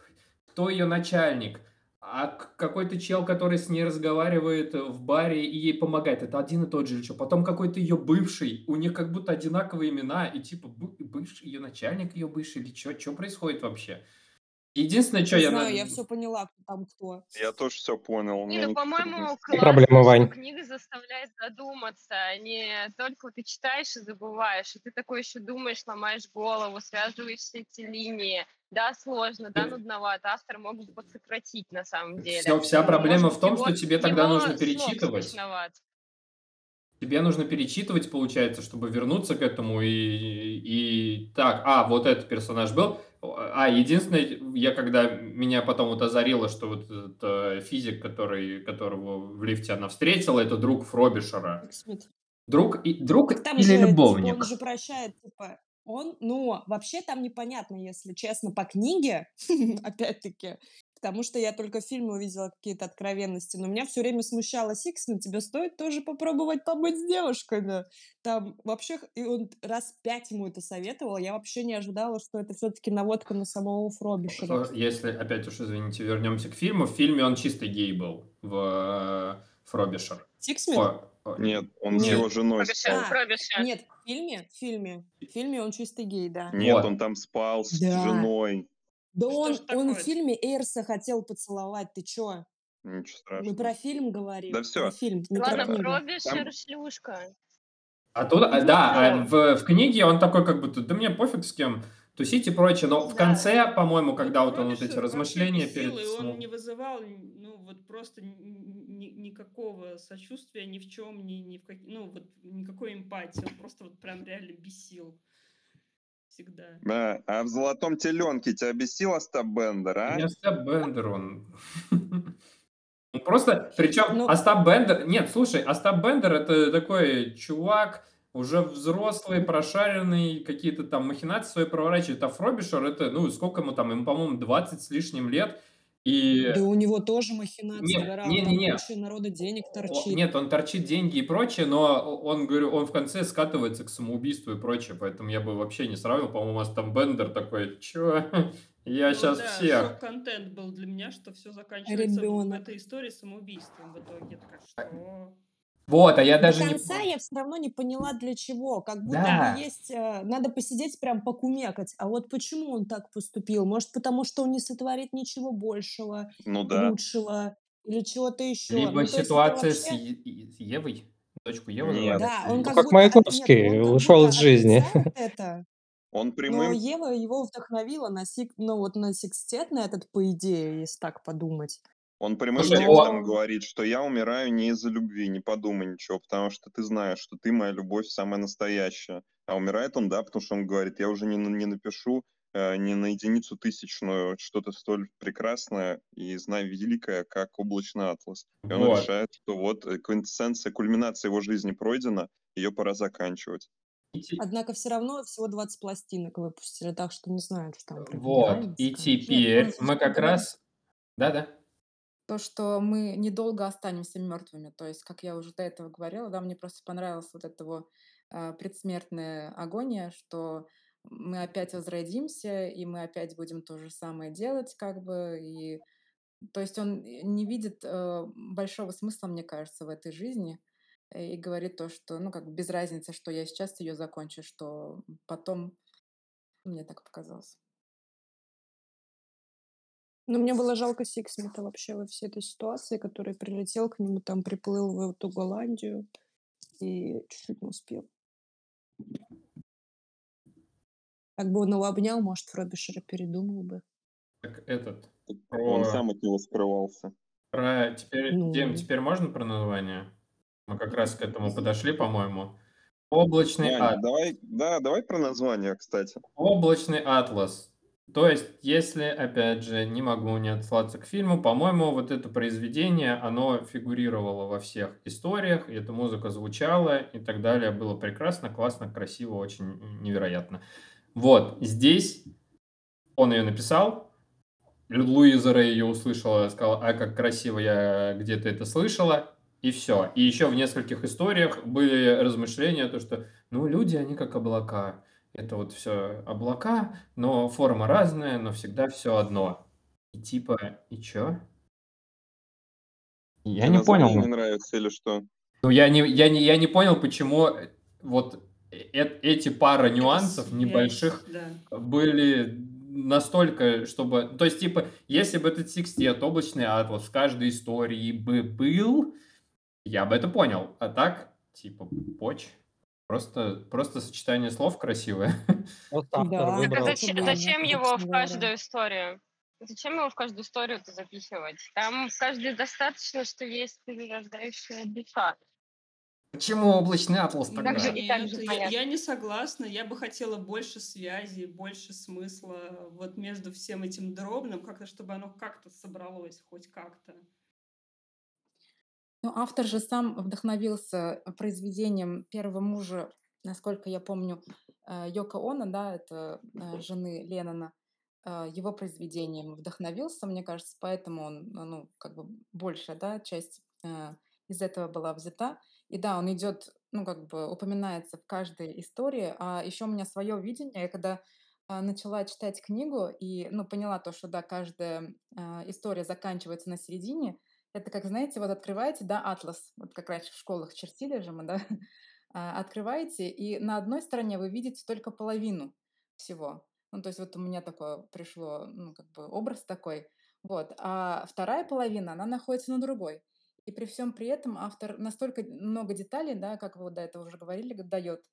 кто ее начальник. А какой-то чел, который с ней разговаривает в баре и ей помогает, это один и тот же что? Потом какой-то ее бывший, у них как будто одинаковые имена, и типа бы- бывший, ее начальник ее бывший, или что? Что происходит вообще? Единственное, что Не я... знаю, на- я все поняла, кто там кто. Я тоже все понял. Не, ну, по-моему, проблема, что Вань. книга заставляет задуматься, а не только ты читаешь и забываешь, и ты такой еще думаешь, ломаешь голову, связываешь все эти линии. Да, сложно, да, нудновато, автор мог бы подсократить на самом деле. Всё- вся проблема может в том, быть, что его- тебе тогда его нужно перечитывать. Тебе нужно перечитывать, получается, чтобы вернуться к этому и, и так, а, вот этот персонаж был. А, единственное, я когда меня потом вот озарило, что вот этот э, физик, который, которого в лифте она встретила, это друг Фробишера. Друг, и, друг Так там или же, типа, любовник? он же прощает, типа, он, ну, вообще там непонятно, если честно, по книге, опять-таки, потому что я только в фильме увидела какие-то откровенности, но меня все время смущало Сиксмит, тебе стоит тоже попробовать побыть с девушками. Там вообще, и он раз пять ему это советовал, я вообще не ожидала, что это все-таки наводка на самого Фробишера. Что, Если, опять уж, извините, вернемся к фильму, в фильме он чистый гей был, в э, Фробишер. О, Нет, он с Нет. его женой Пробишер, спал. А, пробишер. Нет, в фильме, в фильме, в фильме он чистый гей, да. Нет, Вот. он там спал с Да. женой. Да Что он, он в фильме Эйрса хотел поцеловать, ты чё? Ничего Мы страшного. про фильм говорим. Да всё. Про фильм, не про Ладно, книгу. пробишер, Там- шлюшка. А тут, а, да, а в, в книге он такой как будто, да мне пофиг с кем тусить и прочее, но в Да. конце, по-моему, когда вот он вот эти размышления перед и он сном. не вызывал, ну, вот просто ни- ни- никакого сочувствия ни в чем, ни, ни в как... ну, вот никакой эмпатии. Он просто вот прям реально бесил. Всегда. Да, а в «Золотом теленке» тебя бесил Остап Бендер, а? Не Остап Бендер, он... Просто, причем Ну- Остап Бендер... Нет, слушай, Остап Бендер это такой чувак, уже взрослый, прошаренный, какие-то там махинации свои проворачивает, а Фробишер это, ну, сколько ему там, ему, по-моему, 20 с лишним лет, и... Да у него тоже махинации Нет, гора, не-не-не. там куча народа денег О, торчит. Нет, он торчит деньги и прочее, но он, говорю, он в конце скатывается к самоубийству и прочее, поэтому я бы вообще не сравнил. По-моему, у вас там Бендер такой, чё, я Ну сейчас да, всех. шок-контент был для меня, что все заканчивается в- в Ребенок. этой истории самоубийством в итоге. Я такая, что? Вот, а я До даже не... конца я все равно не поняла, для чего. Как будто Да. бы есть... э, надо посидеть прям покумекать. А вот почему он так поступил? Может, потому что он не сотворит ничего большего, Ну да. лучшего или чего-то еще. Либо Ну, ситуация с вообще- Е- с Евой, дочку Евы Нет. Да, он Или- как, как будто... от- Маяковский нет, он как ушел будто из жизни. это. Он Но прямым... Ева его вдохновила на, сик... ну, вот на секстет, на этот, по идее, если так подумать. Он прямым Слушай, текстом он- говорит, что я умираю не из-за любви, не подумай ничего, потому что ты знаешь, что ты моя любовь самая настоящая. А умирает он, да, потому что он говорит, я уже не, не напишу э, не на единицу тысячную что-то столь прекрасное и знаю великое, как облачный атлас. И он Вот. решает, что вот э, квинтэссенция, кульминация его жизни пройдена, ее пора заканчивать. Однако все равно всего 20 пластинок выпустили, так что не знаю, что там. Вот, и теперь мы как раз... Да-да. То, что мы недолго останемся мертвыми. То есть, как я уже до этого говорила, да, мне просто понравилась вот эта вот а, предсмертная агония, что мы опять возродимся, и мы опять будем то же самое делать, как бы, и то есть он не видит э, большого смысла, мне кажется, в этой жизни, э, и говорит то, что, ну, как без разницы, что я сейчас ее закончу, что потом, мне так показалось. Но мне было жалко Сиксмита вообще во всей этой ситуации, который прилетел к нему, там приплыл в эту Голландию и чуть-чуть не успел. Так бы он его обнял, может, Фробишера передумал бы. Так этот... Он Про, сам от него скрывался. про... Теперь, Ну. Дим, теперь можно про название? Мы как раз к этому подошли, по-моему. Облачный Ваня, ад. давай, да, давай про название, кстати. Облачный атлас. То есть, если, опять же, не могу не отсылаться к фильму, по-моему, вот это произведение, оно фигурировало во всех историях, и эта музыка звучала и так далее. Было прекрасно, классно, красиво, очень невероятно. Вот, здесь он ее написал, Луиза Рэй ее услышала, сказала, а как красиво я где-то это слышала, и все. И еще в нескольких историях были размышления, то что, ну, люди, они как облака. Это вот все облака, но форма разная, но всегда все одно. И типа, и чё? Я не понял. не нравится или что? Ну, я не, я не, я не понял, почему вот э эти пара нюансов связь, небольших да. были настолько, чтобы... То есть, типа, если бы этот секстет, облачный атлас в каждой истории бы был, я бы это понял. А так, типа, поч. Просто, просто сочетание слов красивое. Вот автор Да. Так а выбрал. зачем, Да, зачем его в каждую историю? Зачем его в каждую историю-то запихивать? Там в каждой достаточно, что есть перерождающая душа. Почему облачный атлас тогда? так же- и так Нет, же я, понятно. я не согласна. Я бы хотела больше связи, больше смысла вот между всем этим дробным, как-то, чтобы оно как-то собралось, хоть как-то. Ну, автор же сам вдохновился произведением первого мужа, насколько я помню, э, Йоко Оно, да, это э, жены Леннона, э, его произведением вдохновился, мне кажется, поэтому он, ну, как бы большая, да, часть э, из этого была взята. И да, он идет, ну, как бы упоминается в каждой истории. А еще у меня свое видение, я когда начала читать книгу и, ну, поняла то, что, да, каждая история заканчивается на середине, это как, знаете, вот открываете, да, атлас, вот как раньше в школах чертили же мы, да, А, открываете, и на одной стороне вы видите только половину всего. Ну, то есть вот у меня такое пришло, ну, как бы образ такой. Вот. А вторая половина, она находится на другой. И при всем при этом автор настолько много деталей, да, как вы вот до этого уже говорили, дает,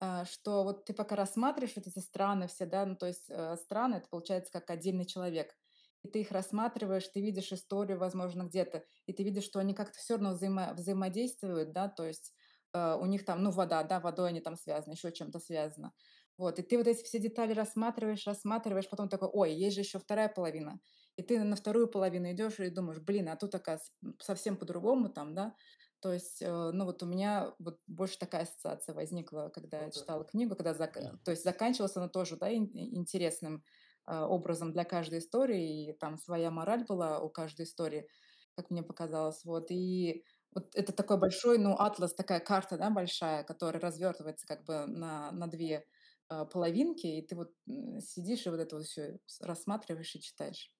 а, что вот ты пока рассматриваешь вот эти страны все, да, ну, то есть э, страны, это получается как отдельный человек. И ты их рассматриваешь, ты видишь историю, возможно, где-то, и ты видишь, что они как-то все равно взаимо- взаимодействуют, да, то есть э, у них там, ну, вода, да, водой они там связаны, еще чем-то связано. Вот, и ты вот эти все детали рассматриваешь, рассматриваешь, потом такой, ой, есть же еще вторая половина. И ты на вторую половину идешь и думаешь, блин, а тут оказывается совсем по-другому там, да. То есть, э, ну вот у меня вот больше такая ассоциация возникла, когда я читала книгу, когда зак- то есть заканчивалась она тоже, да, ин- интересным образом для каждой истории, и там своя мораль была у каждой истории, как мне показалось, вот, и вот это такой большой, ну, атлас, такая карта, да, большая, которая развертывается как бы на, на две э, половинки, и ты вот сидишь и вот это вот все рассматриваешь и читаешь.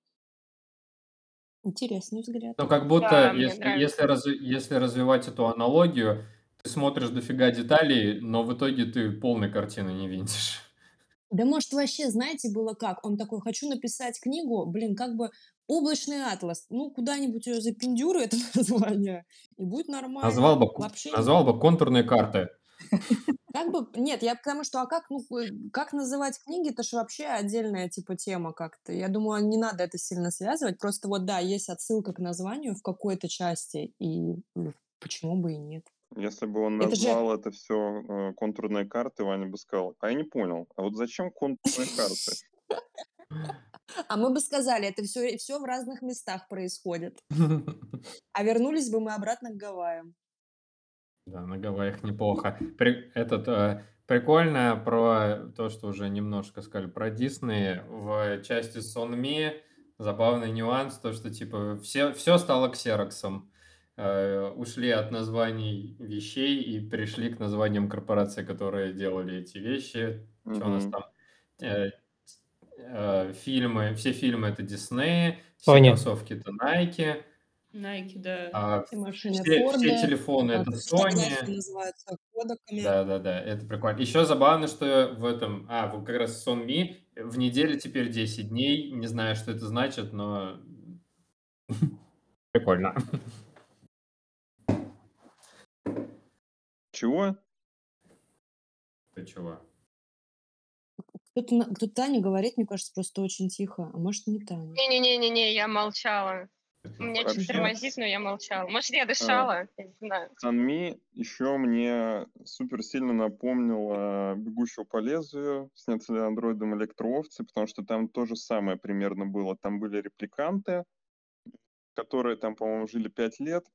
Интересный взгляд. Ну, как будто, Да, если, если, разви- если развивать эту аналогию, ты смотришь дофига деталей, но в итоге ты полной картины не видишь. Да может вообще, знаете, было как? Он такой, хочу написать книгу, блин, как бы облачный атлас. Ну, куда-нибудь ее запендюру, это название, и будет нормально. Назвал бы, Вообще назвал бы контурные карты. Как бы, нет, я потому что, а как, ну, э, как называть книги, это же вообще отдельная, типа, тема как-то. Я думаю, не надо это сильно связывать, просто вот, да, есть отсылка к названию в какой-то части, и м, почему бы и нет. Если бы он Это же- назвал это все контурные карты, Ваня бы сказал, а я не понял, а вот зачем контурные карты? А мы бы сказали, это все, все в разных местах происходит. А вернулись бы мы обратно к Гавайям. Да, на Гавайях неплохо. При- этот, э, прикольно про то, что уже немножко сказали про Дисней. В части Сонми забавный нюанс, то, что типа все, все стало ксероксом. Э, ушли от названий вещей и перешли к названиям корпораций, которые делали эти вещи. Что у нас там? Э, э, фильмы, все фильмы это Дисней, все Sony. кроссовки это Nike, Nike, да. а Все все, телефоны это Sony. Да, да, да, это прикольно. Еще забавно, что в этом, а, вот как раз Ми в неделю теперь 10 дней. Не знаю, что это значит, но прикольно. Чего? Ты чего? Кто-то, кто-то Таня говорит, мне кажется, просто очень тихо. А может, не Таня. Не-не-не-не, я молчала. Мне Вообще- чуть тормозит, но я молчала. Может, я А, дышала? Я не знаю. Санми еще мне супер сильно напомнила «Бегущего по лезвию», снятый андроидом электроовцы, потому что там то же самое примерно было. Там были репликанты, которые там, по-моему, жили пять лет,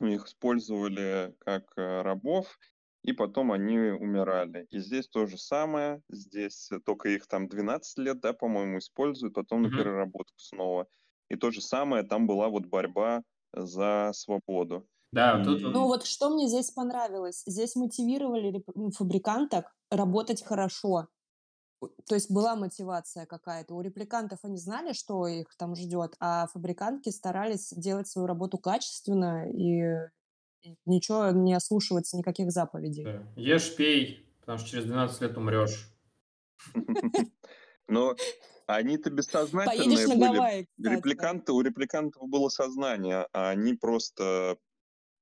их использовали как э, рабов, и потом они умирали. И здесь то же самое, здесь только их там 12 лет, да, по-моему, используют, потом на Мгм. переработку снова. И то же самое, там была вот борьба за свободу. Да, тут И- Ну вот что мне здесь понравилось? Здесь мотивировали м, фабриканток работать хорошо. То есть была мотивация какая-то. У репликантов они знали, что их там ждет, а фабрикантки старались делать свою работу качественно и, и ничего не ослушиваться никаких заповедей. Да. Ешь, пей, потому что через 12 лет умрешь. Но они-то бессознательные на были. Гавайи. Репликанты, у репликантов было сознание, а они просто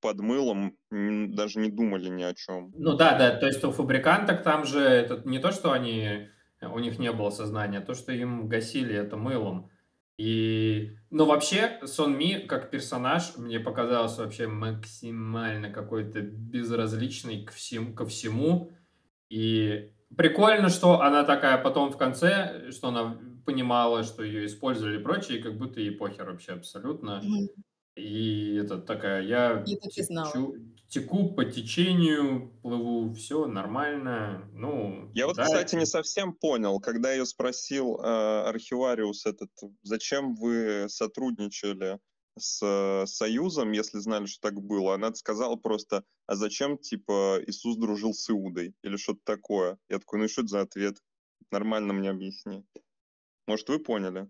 под мылом даже не думали ни о чем. Ну да, да, то есть у фабриканток там же это не то, что они, у них не было сознания, то, что им гасили это мылом. И, ну вообще, Сон Ми как персонаж мне показался вообще максимально какой-то безразличный к всем, ко всему. И прикольно, что она такая потом в конце, что она понимала, что ее использовали и прочее, и как будто ей похер вообще абсолютно. Мгм. И это такая, я так и знала. течу- теку по течению, плыву, все нормально. Ну, Я вот, да, кстати, не совсем понял, когда ее спросил э, архивариус этот, зачем вы сотрудничали с э, Союзом, если знали, что так было, она сказала просто, а зачем, типа, Иисус дружил с Иудой или что-то такое. Я такой, ну и что это за ответ? Нормально мне объясни. Может, вы поняли?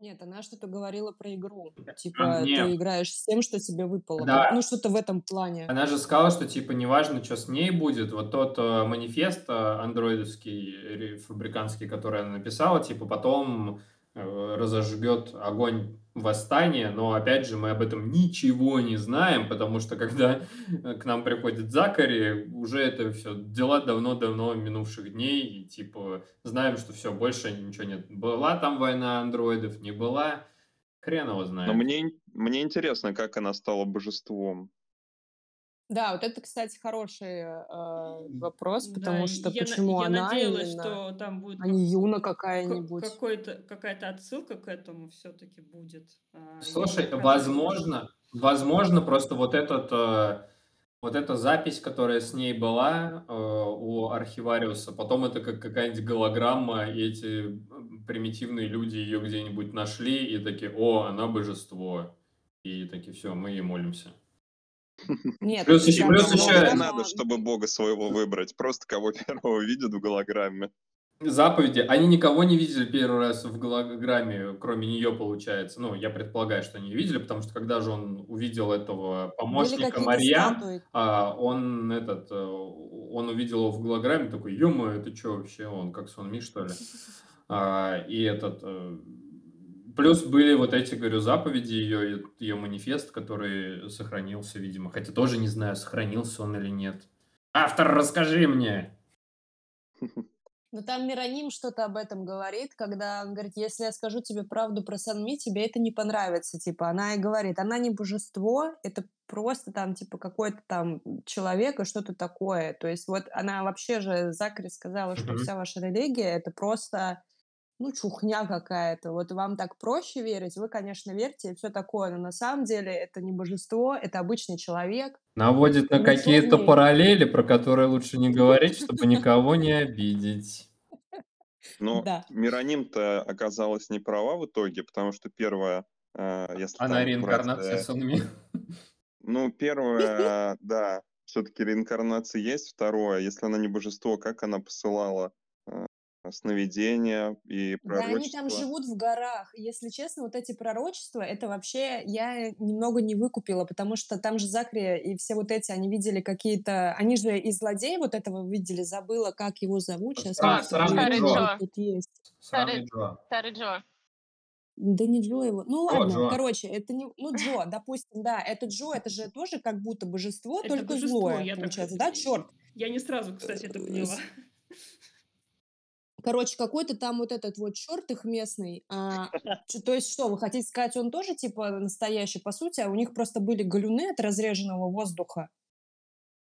Нет, она что-то говорила про игру. Типа, не. ты играешь с тем, что тебе выпало. Да. Ну, что-то в этом плане. Она же сказала, что типа неважно, что с ней будет, вот тот э, манифест э, андроидовский, ре- фабрикантский, который она написала, типа потом э, разожгет огонь восстания, но опять же мы об этом ничего не знаем, потому что когда э, к нам приходит Закари, уже это все дела давно-давно минувших дней, и типа знаем, что все, больше ничего нет. Была там война андроидов, не была, хрен его знает. Но мне, мне интересно, как она стала божеством. Да, вот это, кстати, хороший э, вопрос, Да, потому что я, на- почему я она надеялась, именно, что там будет а не Юна ка- какая-нибудь. какой-то, какая-то отсылка к этому все-таки будет. А, Слушай, раз возможно, возможно, просто вот этот, э, вот эта запись, которая с ней была э, у архивариуса, потом это как какая-нибудь голограмма, и эти примитивные люди ее где-нибудь нашли и такие, о, она божество. И такие, все, мы ей молимся. Нет, Плюс еще- плюс еще- не надо, чтобы бога своего выбрать, просто кого первого видят в голограмме. Заповеди. Они никого не видели первый раз в голограмме, кроме нее, получается. Ну, я предполагаю, что они ее видели, потому что когда же он увидел этого помощника Марьям. А он этот, э, он увидел его в голограмме, такой, ё это что вообще, он как Сон Ми, что ли? А, и этот, э, плюс были вот эти, говорю, заповеди ее, ее манифест, который сохранился, видимо, хотя тоже не знаю, сохранился он или нет. Автор, расскажи мне. Ну, там Мироним что-то об этом говорит, когда он говорит, если я скажу тебе правду про Санми, тебе это не понравится. Типа, она и говорит, она не божество, это просто там, типа, какой-то там человек и что-то такое. То есть вот она вообще же, Закари сказала, что вся ваша религия — это просто, ну, чухня какая-то. Вот вам так проще верить, вы, конечно, верьте и все такое, но на самом деле это не божество, это обычный человек. Наводит на какие-то параллели, про которые лучше не говорить, чтобы никого не обидеть. Но Да. Мироним-то оказалась не права в итоге, потому что первое, э, если Она реинкарнация брать, э, Сон Ми. Ну, первое, да, все-таки реинкарнация есть. Второе, если она не божество, как она посылала сновидения и Да, они пророчества? там живут в горах. Если честно, вот эти пророчества, это вообще я немного не выкупила, потому что там же Закри и все вот эти, они видели какие-то... Они же и злодея вот этого видели, забыла, как его зовут. Сейчас Сраный меня Джо. тут есть. Сраный Джо. Старый Джо. Да не Джо его. Ну ладно, Джо. короче, это не... Ну, Джо, допустим, да, это Джо, это же тоже как будто божество, Это только божество, злое, я так- получается, да, черт? Я не сразу, кстати, это поняла. Короче, какой-то там вот этот вот черт их местный. А, то есть что, вы хотите сказать, он тоже типа настоящий по сути, а у них просто были галюны от разреженного воздуха?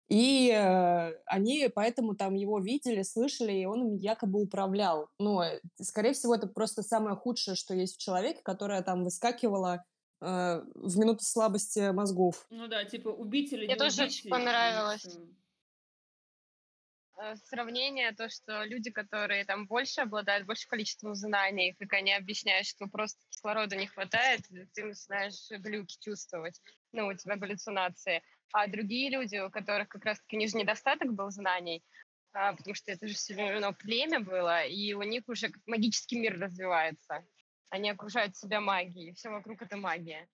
И э, они поэтому там его видели, слышали, и он им якобы управлял. Ну, э, скорее всего, это просто самое худшее, что есть в человеке, которое там выскакивало э, в минуты слабости мозгов. Ну да, типа убить или Мне не тоже убить. очень и понравилось. всё. Э, сравнение, то, что люди, которые там больше обладают большим количеством знаний, как они объясняют, что просто кислорода не хватает, ты начинаешь глюки чувствовать, ну, у тебя галлюцинации. А другие люди, у которых как раз-таки ниже недостаток был знаний, а, потому что это же все равно племя было, и у них уже как магический мир развивается. Они окружают себя магией, все вокруг это магия.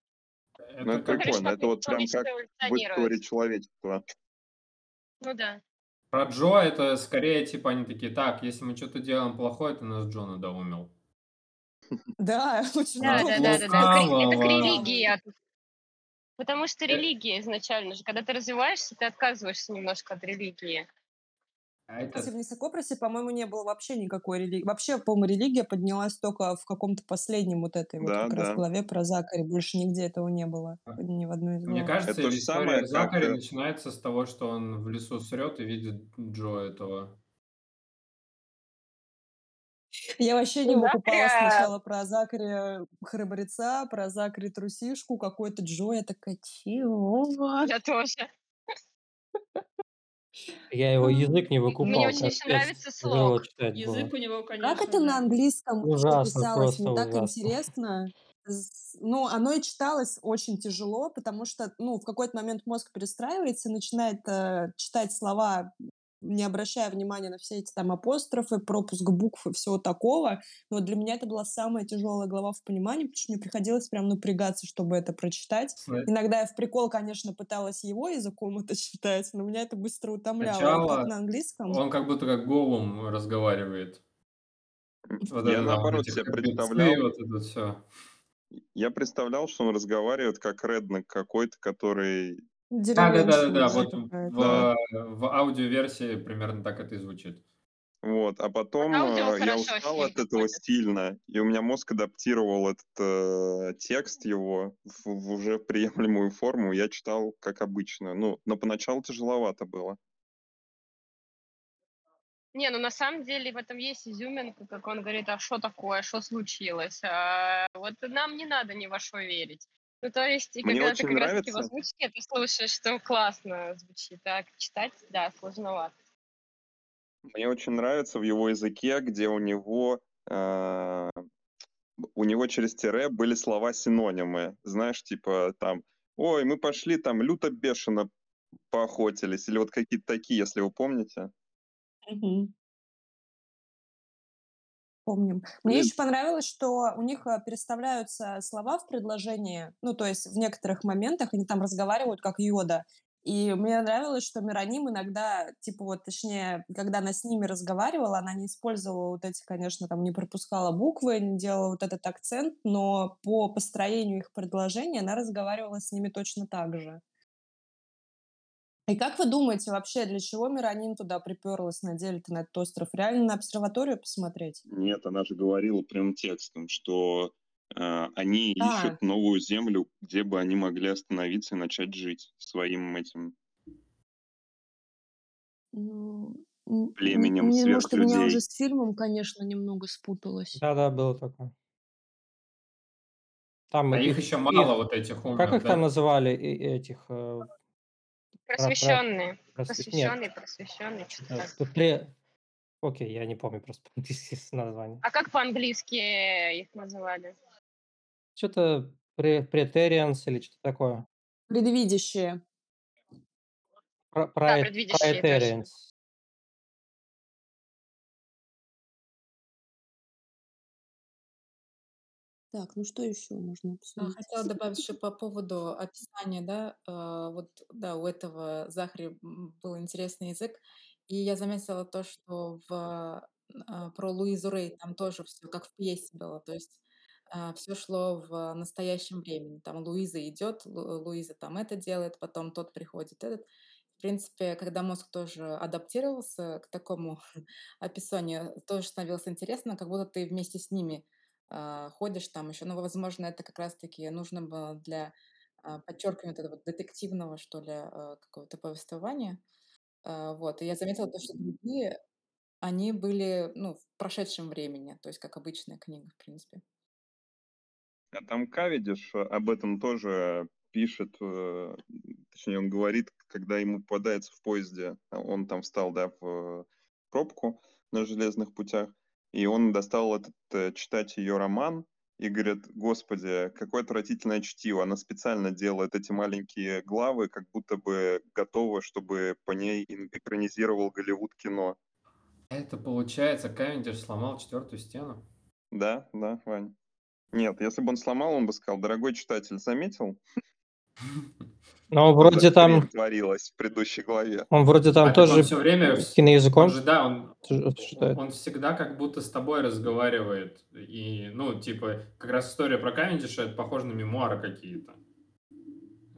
Ну, это Это как прикольно. Это вот прям как в истории человечества. Ну да. Про Джо это скорее типа они такие, так, если мы что-то делаем плохое, то нас Джо надоумил. Да, очень Да, да, удобно. да, да, да. Это к- религии. от- Потому что Э. религия изначально же, когда ты развиваешься, ты отказываешься немножко от религии. А Кстати, это в Нисокопросе, по-моему, не было вообще никакой религии. Вообще, по-моему, религия поднялась только в каком-то последнем вот этой вот Да, как раз да. главе про Закари. Больше нигде этого не было. А. Ни в одной из Мне глав. кажется, Это самое, история как... Закари э, начинается с того, что он в лесу срет и видит Джо этого. Я вообще не выкупала сначала про Закари храбреца, про Закари трусишку, какой-то Джо. Я такая, чего? Я тоже. Я его язык не М- Мне выкупал, очень нравится читать Язык было. у него, Как конечно, это на английском Ужасно, писалось? Мне так ужасно. интересно. Ну, оно и читалось очень тяжело, потому что, ну, в какой-то момент мозг перестраивается и начинает э, читать слова, не обращая внимания на все эти там апострофы, пропуск букв и всего такого. Но для меня это была самая тяжелая глава в понимании, потому что мне приходилось прям напрягаться, чтобы это прочитать. Сна- Иногда я в прикол, конечно, пыталась его языком это читать, но меня это быстро утомляло. Как Сначала на английском. он как будто как голум разговаривает. Вот Я это наоборот себе представлял, вот это все. я представлял, что он разговаривает как реднек какой-то, который... Да, да, да, да, Деревенщина да. Вот какая-то. В, в аудиоверсии примерно так это и звучит. Вот, а потом Аудио э, я хорошо устал фильм от этого какой-то. стильно, и у меня мозг адаптировал этот э, текст его в, в уже приемлемую форму, я читал как обычно. Ну, но поначалу тяжеловато было. Не, ну на самом деле в этом есть изюминка, как он говорит, а что такое, что случилось? А, вот нам не надо ни во что верить. Ну, то есть, и Мне когда ты как раз-таки в нравится... озвучке ты слушаешь, что классно звучит, а читать, да, сложновато. Мне очень нравится в его языке, где у него э, у него через тире были слова-синонимы. Знаешь, типа там, ой, мы пошли там люто-бешено поохотились, или вот какие-то такие, если вы помните. Мгм. Помним. Мне Блин, еще понравилось, что у них э, переставляются слова в предложении, ну, то есть в некоторых моментах они там разговаривают как Йода. И мне нравилось, что Мироним иногда, типа вот, точнее, когда она с ними разговаривала, она не использовала вот эти, конечно, там не пропускала буквы, не делала вот этот акцент, но по построению их предложений она разговаривала с ними точно так же. И как вы думаете вообще, для чего Миронин туда приперлась на деле-то на этот остров? Реально на обсерваторию посмотреть? Нет, она же говорила прямым текстом, что э, они А, ищут новую землю, где бы они могли остановиться и начать жить своим этим ну, племенем мне, может, у меня уже с фильмом, конечно, немного спуталось. Да-да, было такое. Там А их их, еще мало, их, вот этих как умных, их там да? называли, э, этих, э, Просвещенные. Просвещенные, просвещенные, что-то э, так. п- пле- окей, я не помню просто по-английски название. А как по-английски их называли? Что-то претерианс или что-то такое. Предвидящие. Про, Да, про, предвидящие, точно. проэтерианс. Так, ну что еще можно А, обсудить? Хотела добавить еще по поводу описания, да, а, вот, да, у этого Захари м, был интересный язык, и я заметила то, что в, а, про Луизу Рей там тоже все как в пьесе было, то есть все шло в настоящем времени, там Луиза идет, Лу- Луиза там это делает, потом тот приходит этот, В принципе, когда мозг тоже адаптировался к такому описанию, тоже становилось интересно, как будто ты вместе с ними ходишь там еще. Ну, возможно, это как раз-таки нужно было для а, подчеркивания этого детективного, что ли, а, какого-то повествования. А, вот. И я заметила то, что другие, они были, ну, в прошедшем времени, то есть как обычная книга, в принципе. А там Кавидиш об этом тоже пишет, э, точнее, он говорит, когда ему попадается в поезде, а он там встал, да, в пробку на железных путях, и он достал этот, э, читать ее роман, и говорит, господи, какое отвратительное чтиво. Она специально делает эти маленькие главы, как будто бы готова, чтобы по ней экранизировал Голливуд кино. Это получается, Кавендиш сломал четвертую стену? Да, да, Вань. Нет, если бы он сломал, он бы сказал, дорогой читатель, заметил? Но вроде там... Творилось в предыдущей главе. Он вроде там А тоже он все время... киноязыком Он же, да, он, читает. он всегда как будто с тобой разговаривает. И, ну, типа, как раз история про Кавендиша, это похоже на мемуары какие-то.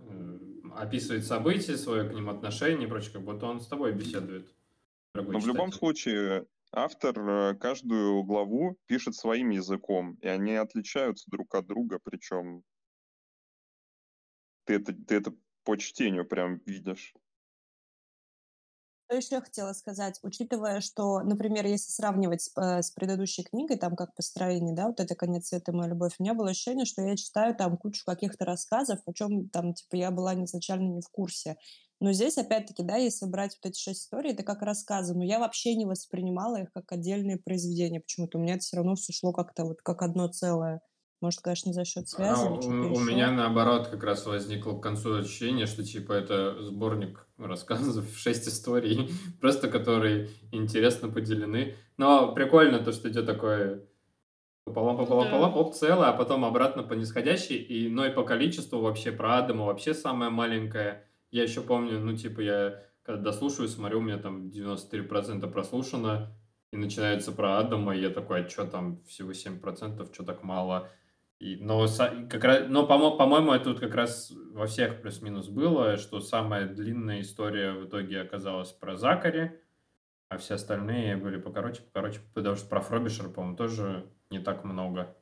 Э, Описывает события, свое к ним отношение и прочее, как будто он с тобой беседует. дорогой Но в любом случае, автор э, каждую главу пишет своим языком, и они отличаются друг от друга, причем ты это, ты это по чтению прям видишь. Что еще хотела сказать? Учитывая, что, например, если сравнивать с, э, с предыдущей книгой, там как построение, да, вот это «Конец света. Моя любовь», у меня было ощущение, что я читаю там кучу каких-то рассказов, о чем там, типа, я была изначально не в курсе. Но здесь, опять-таки, да, если брать вот эти шесть историй, это как рассказы, но я вообще не воспринимала их как отдельные произведения почему-то. У меня это все равно все шло как-то вот как одно целое. Может, конечно, за счет связи А или у, что-то у меня наоборот как раз возникло к концу ощущение, что типа это сборник рассказов, шесть историй, просто которые интересно поделены. Но прикольно то, что идет такое пополам, пополам, да. пополам, оп, целое, а потом обратно по нисходящей. И, но и по количеству вообще про Адама вообще самое маленькое. Я еще помню, ну типа я когда дослушиваю, смотрю, у меня там 93% прослушано, и начинается про Адама, и я такой, а что там всего 7%, что так мало? И, но как раз, но по-мо- по-моему, это тут как раз во всех плюс-минус было, что самая длинная история в итоге оказалась про Закари, а все остальные были покороче, покороче, потому что про Фробишер, по-моему, тоже не так много.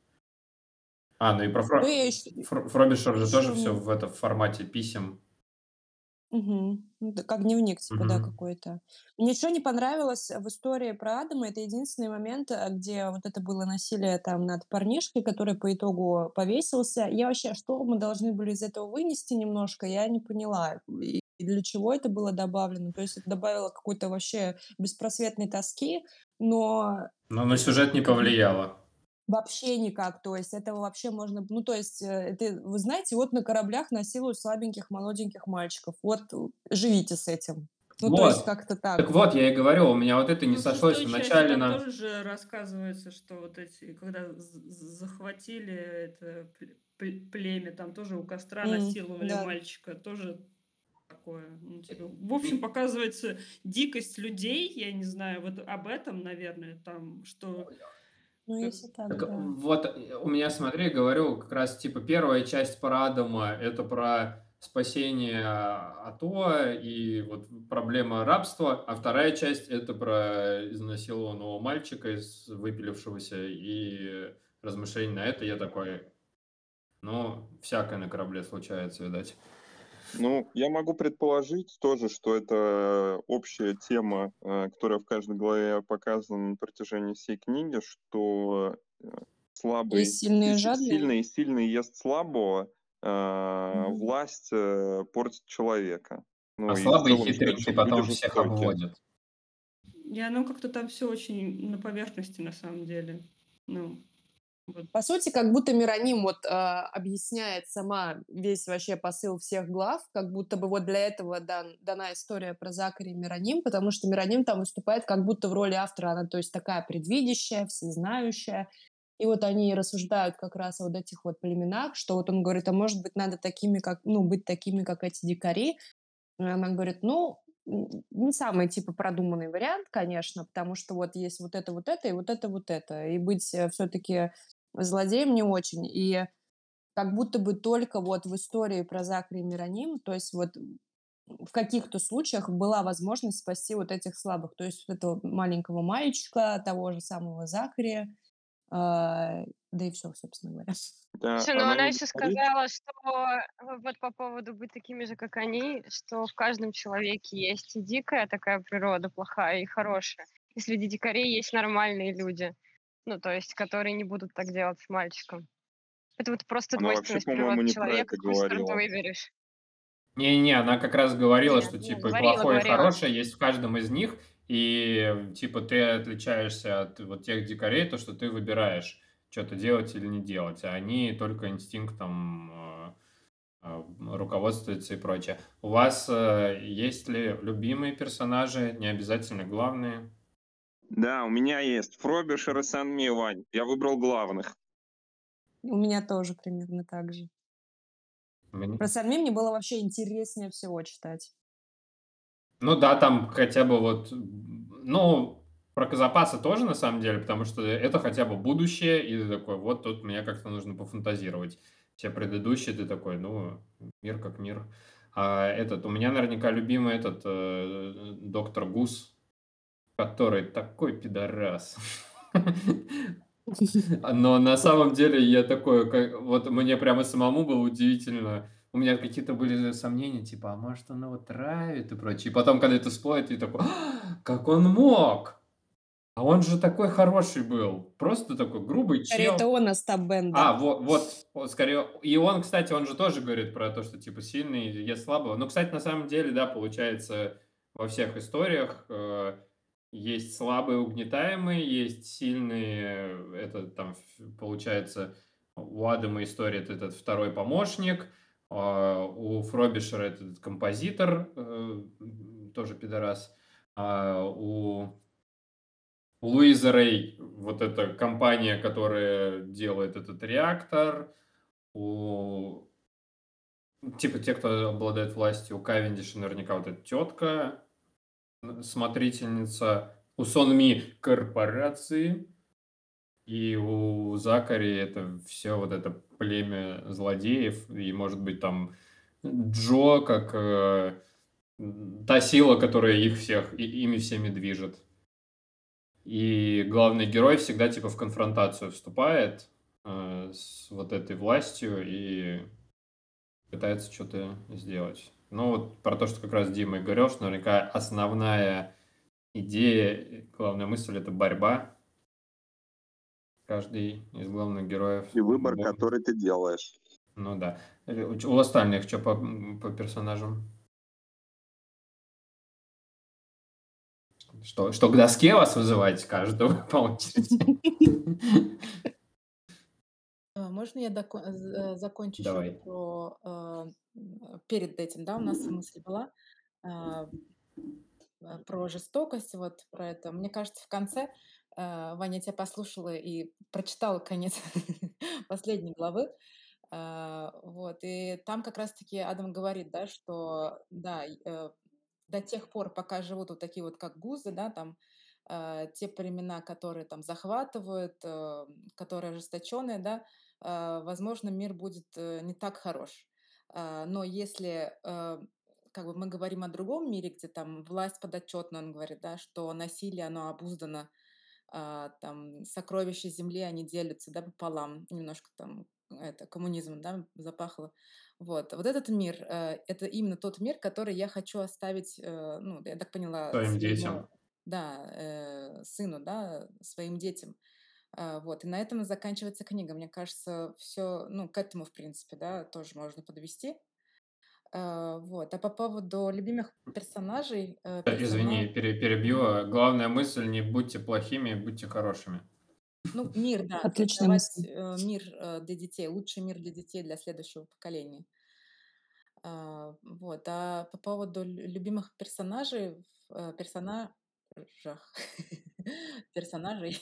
А, ну и про Фро... Ну, я еще, Фр- Фробишер же тоже все в этом формате писем. Да, как дневник, типа, да, Мгм. какой-то. Мне что не понравилось в истории про Адама, это единственный момент, э, где вот это было насилие там над парнишкой, который по итогу повесился. Я вообще, что мы должны были из этого вынести немножко, я не поняла. И для чего это было добавлено? То есть это добавило какой-то вообще беспросветной тоски, но Но на сюжет не повлияло. Вообще никак. То есть этого вообще можно... Ну, то есть, это, вы знаете, вот на кораблях насилуют слабеньких молоденьких мальчиков. Вот живите с этим. Ну, то есть Вот. как-то так. Так вот, я и говорю, у меня вот это не Ну, сошлось шестой в части начале там на... тоже же рассказывается, что вот эти, когда захватили это пле- пле- племя, там тоже у костра М, насиловали да. мальчика, тоже такое. ну, типа, в общем, показывается дикость людей, я не знаю, вот об этом, наверное, там, что... Ну, как- если так, Так да. вот, э, у меня, смотри, говорю, как раз, типа, первая часть про Адама– это про спасение АТО и вот проблема рабства, а вторая часть– это про изнасилованного мальчика, из выпилившегося, и размышления на это. Я такой, ну, всякое на корабле случается, видать. Ну, я могу предположить тоже, что это общая тема, э, которая в каждой главе показана на протяжении всей книги, что э, слабый, Есть сильные и жадные. сильный, сильный ест слабого, Мгм. власть портит человека. Ну А и целом, что, хитренькие что потом всех жестокие. обводят. И оно как-то там все очень на поверхности, на самом деле. Ну. По сути, как будто Мироним вот а, объясняет сама весь вообще посыл всех глав, как будто бы вот для этого дан- дана история про Закари и Мироним, потому что Мироним там выступает как будто в роли автора, она то есть такая предвидящая, всезнающая, и вот они рассуждают как раз о вот этих вот племенах, что вот он говорит, а может быть надо такими, как, ну, быть такими, как эти дикари, И она говорит, ну, не самый типа продуманный вариант, конечно, потому что вот есть вот это, вот это и вот это, вот это. И быть все-таки злодеем не очень. И как будто бы только вот в истории про Закри и Мироним, то есть вот в каких-то случаях была возможность спасти вот этих слабых. То есть вот этого маленького мальчика, того же самого Закари, а, да и все, собственно говоря. Да, Слушай, ну она она еще говорит, сказала, что вот по поводу быть такими же, как они, что в каждом человеке есть и дикая такая природа плохая, и хорошая. И среди дикарей есть нормальные люди. Ну, то есть, которые не будут так делать с мальчиком. Это вот просто она вообще, двойственность по-моему, природы не про человека, это какую сторону ты выберешь. Не-не, она как раз говорила, Нет, что типа и говорила, плохое, и говорила. хорошее есть в каждом из них, и типа ты отличаешься от вот тех дикарей, то, что ты выбираешь, что-то делать или не делать, а они только инстинктом э, э, руководствуются и прочее. У вас э, есть ли любимые персонажи, не обязательно главные? Да, у меня есть Фробишер и Сан Милань. Я выбрал главных. У меня тоже примерно так же. Мне- Про Сальми мне было вообще интереснее всего читать. Ну да, там хотя бы вот, ну, про Казапаса тоже на самом деле, потому что это хотя бы будущее, и ты такой, вот тут мне как-то нужно пофантазировать. Все предыдущие ты такой, ну, мир как мир. А этот, у меня наверняка любимый этот э, доктор Гус, который такой пидорас. Но на самом деле я такой, как- вот мне прямо самому было удивительно. У меня какие-то были сомнения, типа, а может он его травит и прочее. И потом, когда это всплывает, ты такой, «А, как он мог? А он же такой хороший был. Просто такой грубый Скорее, это чел. он Остап Бен, А, вот, вот, скорее, и он, кстати, он же тоже говорит про то, что, типа, сильный ест слабого. Ну, кстати, на самом деле, да, получается, во всех историях э, есть слабые угнетаемые, есть сильные, это там, получается, у Адама история это этот второй помощник, а у Фробишера этот композитор, э, тоже пидорас, а у у Луизы Рэй вот эта компания, которая делает этот реактор, у типа те, кто обладает властью, у Кавендиша наверняка вот эта тетка, смотрительница, у Сонми корпорации, и у Закари это все вот это племя злодеев, и может быть там Джо как э, та сила, которая их всех, и, ими всеми движет. И главный герой всегда типа в конфронтацию вступает э, с вот этой властью и пытается что-то сделать. Ну вот про то, что как раз Дима и говорил, что наверняка основная идея, главная мысль это борьба. Каждый из главных героев. И выбор, бо- который ты делаешь. Ну да. Э, У у остальных что по, по персонажам? Что, что к доске вас вызывать каждого по очереди? А, Можно я доко- э, закончу еще Давай. про э, перед этим, да, у нас мысль была а, про жестокость, вот про это. Мне кажется, в конце Ваня я тебя послушала и прочитала конец последней главы, вот и там как раз-таки Адам говорит, да, что да, э, до тех пор, пока живут вот такие вот как гузы, да, там те племена, которые там захватывают, э, которые ожесточенные, да, возможно, мир будет э, не так хорош. А, Но если э, как бы мы говорим о другом мире, где там власть подотчетна, он говорит, да, что насилие, оно обуздано, а, там сокровища земли, они делятся, да, пополам, немножко там это коммунизм, да, запахло. Вот, вот этот мир, э, это именно тот мир, который я хочу оставить, ну, я так поняла, Своим детям. да, сыну, да, своим детям. А, Вот, и на этом заканчивается книга. Мне кажется, все, ну, к этому, в принципе, да, тоже можно подвести. А, Вот, а по поводу любимых персонажей, э, Э, Извини, персонаж, пере- перебью. А Главная мысль не будьте плохими, будьте хорошими. ну, мир, да, э, мир э, для детей, лучший мир для детей, для следующего поколения. Вот, а по поводу лю- любимых персонажей, э, персонажах, персонажей,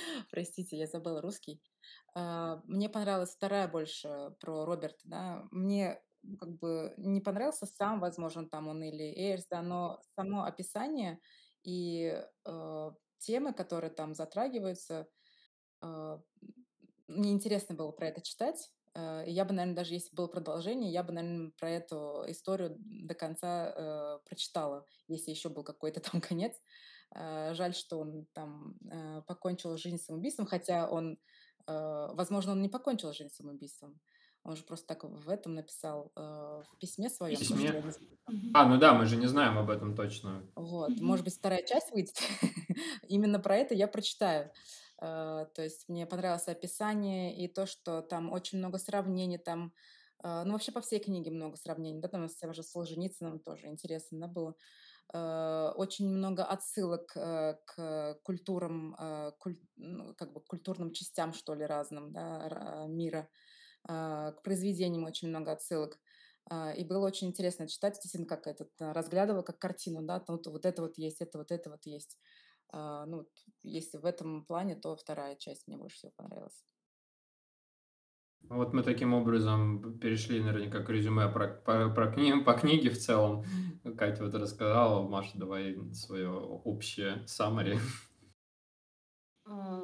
простите, я забыла русский. А, Мне понравилась вторая больше про Роберта, да. Мне ну, как бы не понравился сам, возможно, там он или Эйрс, да, но само описание и э, темы, которые там затрагиваются, а, мне интересно было про это читать. Э, я бы, наверное, даже если было продолжение, я бы, наверное, про эту историю до конца э, прочитала, если еще был какой-то там конец. Э, жаль, что он там э, покончил жизнь самоубийством, хотя он, э, возможно, он не покончил жизнь самоубийством. Он же просто так в этом написал э, в письме своем. Письме? А, ну да, мы же не знаем об этом точно. Вот, может быть, вторая часть выйдет. Именно про это я прочитаю. Э, то есть мне понравилось описание и то, что там очень много сравнений, там, э, ну вообще по всей книге много сравнений, да, там с тем же Солженицыным тоже интересно, да, было. Э, очень много отсылок к культурам, куль, ну, как бы культурным частям, что ли, разным, да, мира, к произведениям очень много отсылок. И было очень интересно читать, действительно, как этот разглядывала, как картину, да, вот, вот это вот есть, это вот это вот есть. Ну, если в этом плане, то вторая часть мне больше всего понравилась. Вот мы таким образом перешли наверняка к резюме про, про, про кни, по книге в целом. Катя вот рассказала, Маша, давай свое общее summary. А,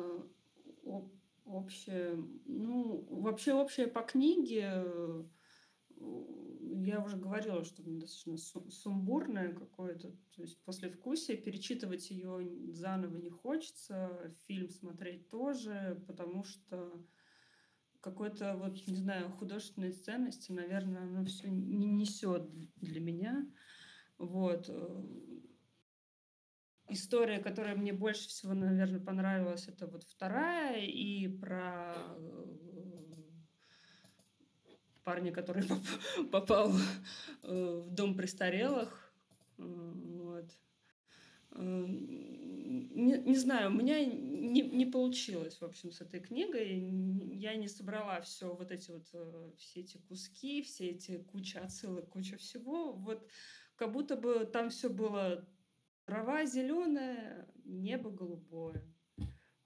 общее, ну, вообще общее по книге я уже говорила, что достаточно сумбурная какое-то, то есть после вкусия перечитывать ее заново не хочется, фильм смотреть тоже, потому что какой-то вот, не знаю, художественной ценности, наверное, оно все не несет для меня. Вот. История, которая мне больше всего, наверное, понравилась, это вот вторая, и про парня, который попал э, в дом престарелых. Вот. Э, не, не знаю, у меня не, не получилось, в общем, с этой книгой. Я не собрала все вот эти вот, э, все эти куски, все эти куча отсылок, куча всего. Вот как будто бы там все было трава зеленая, небо голубое.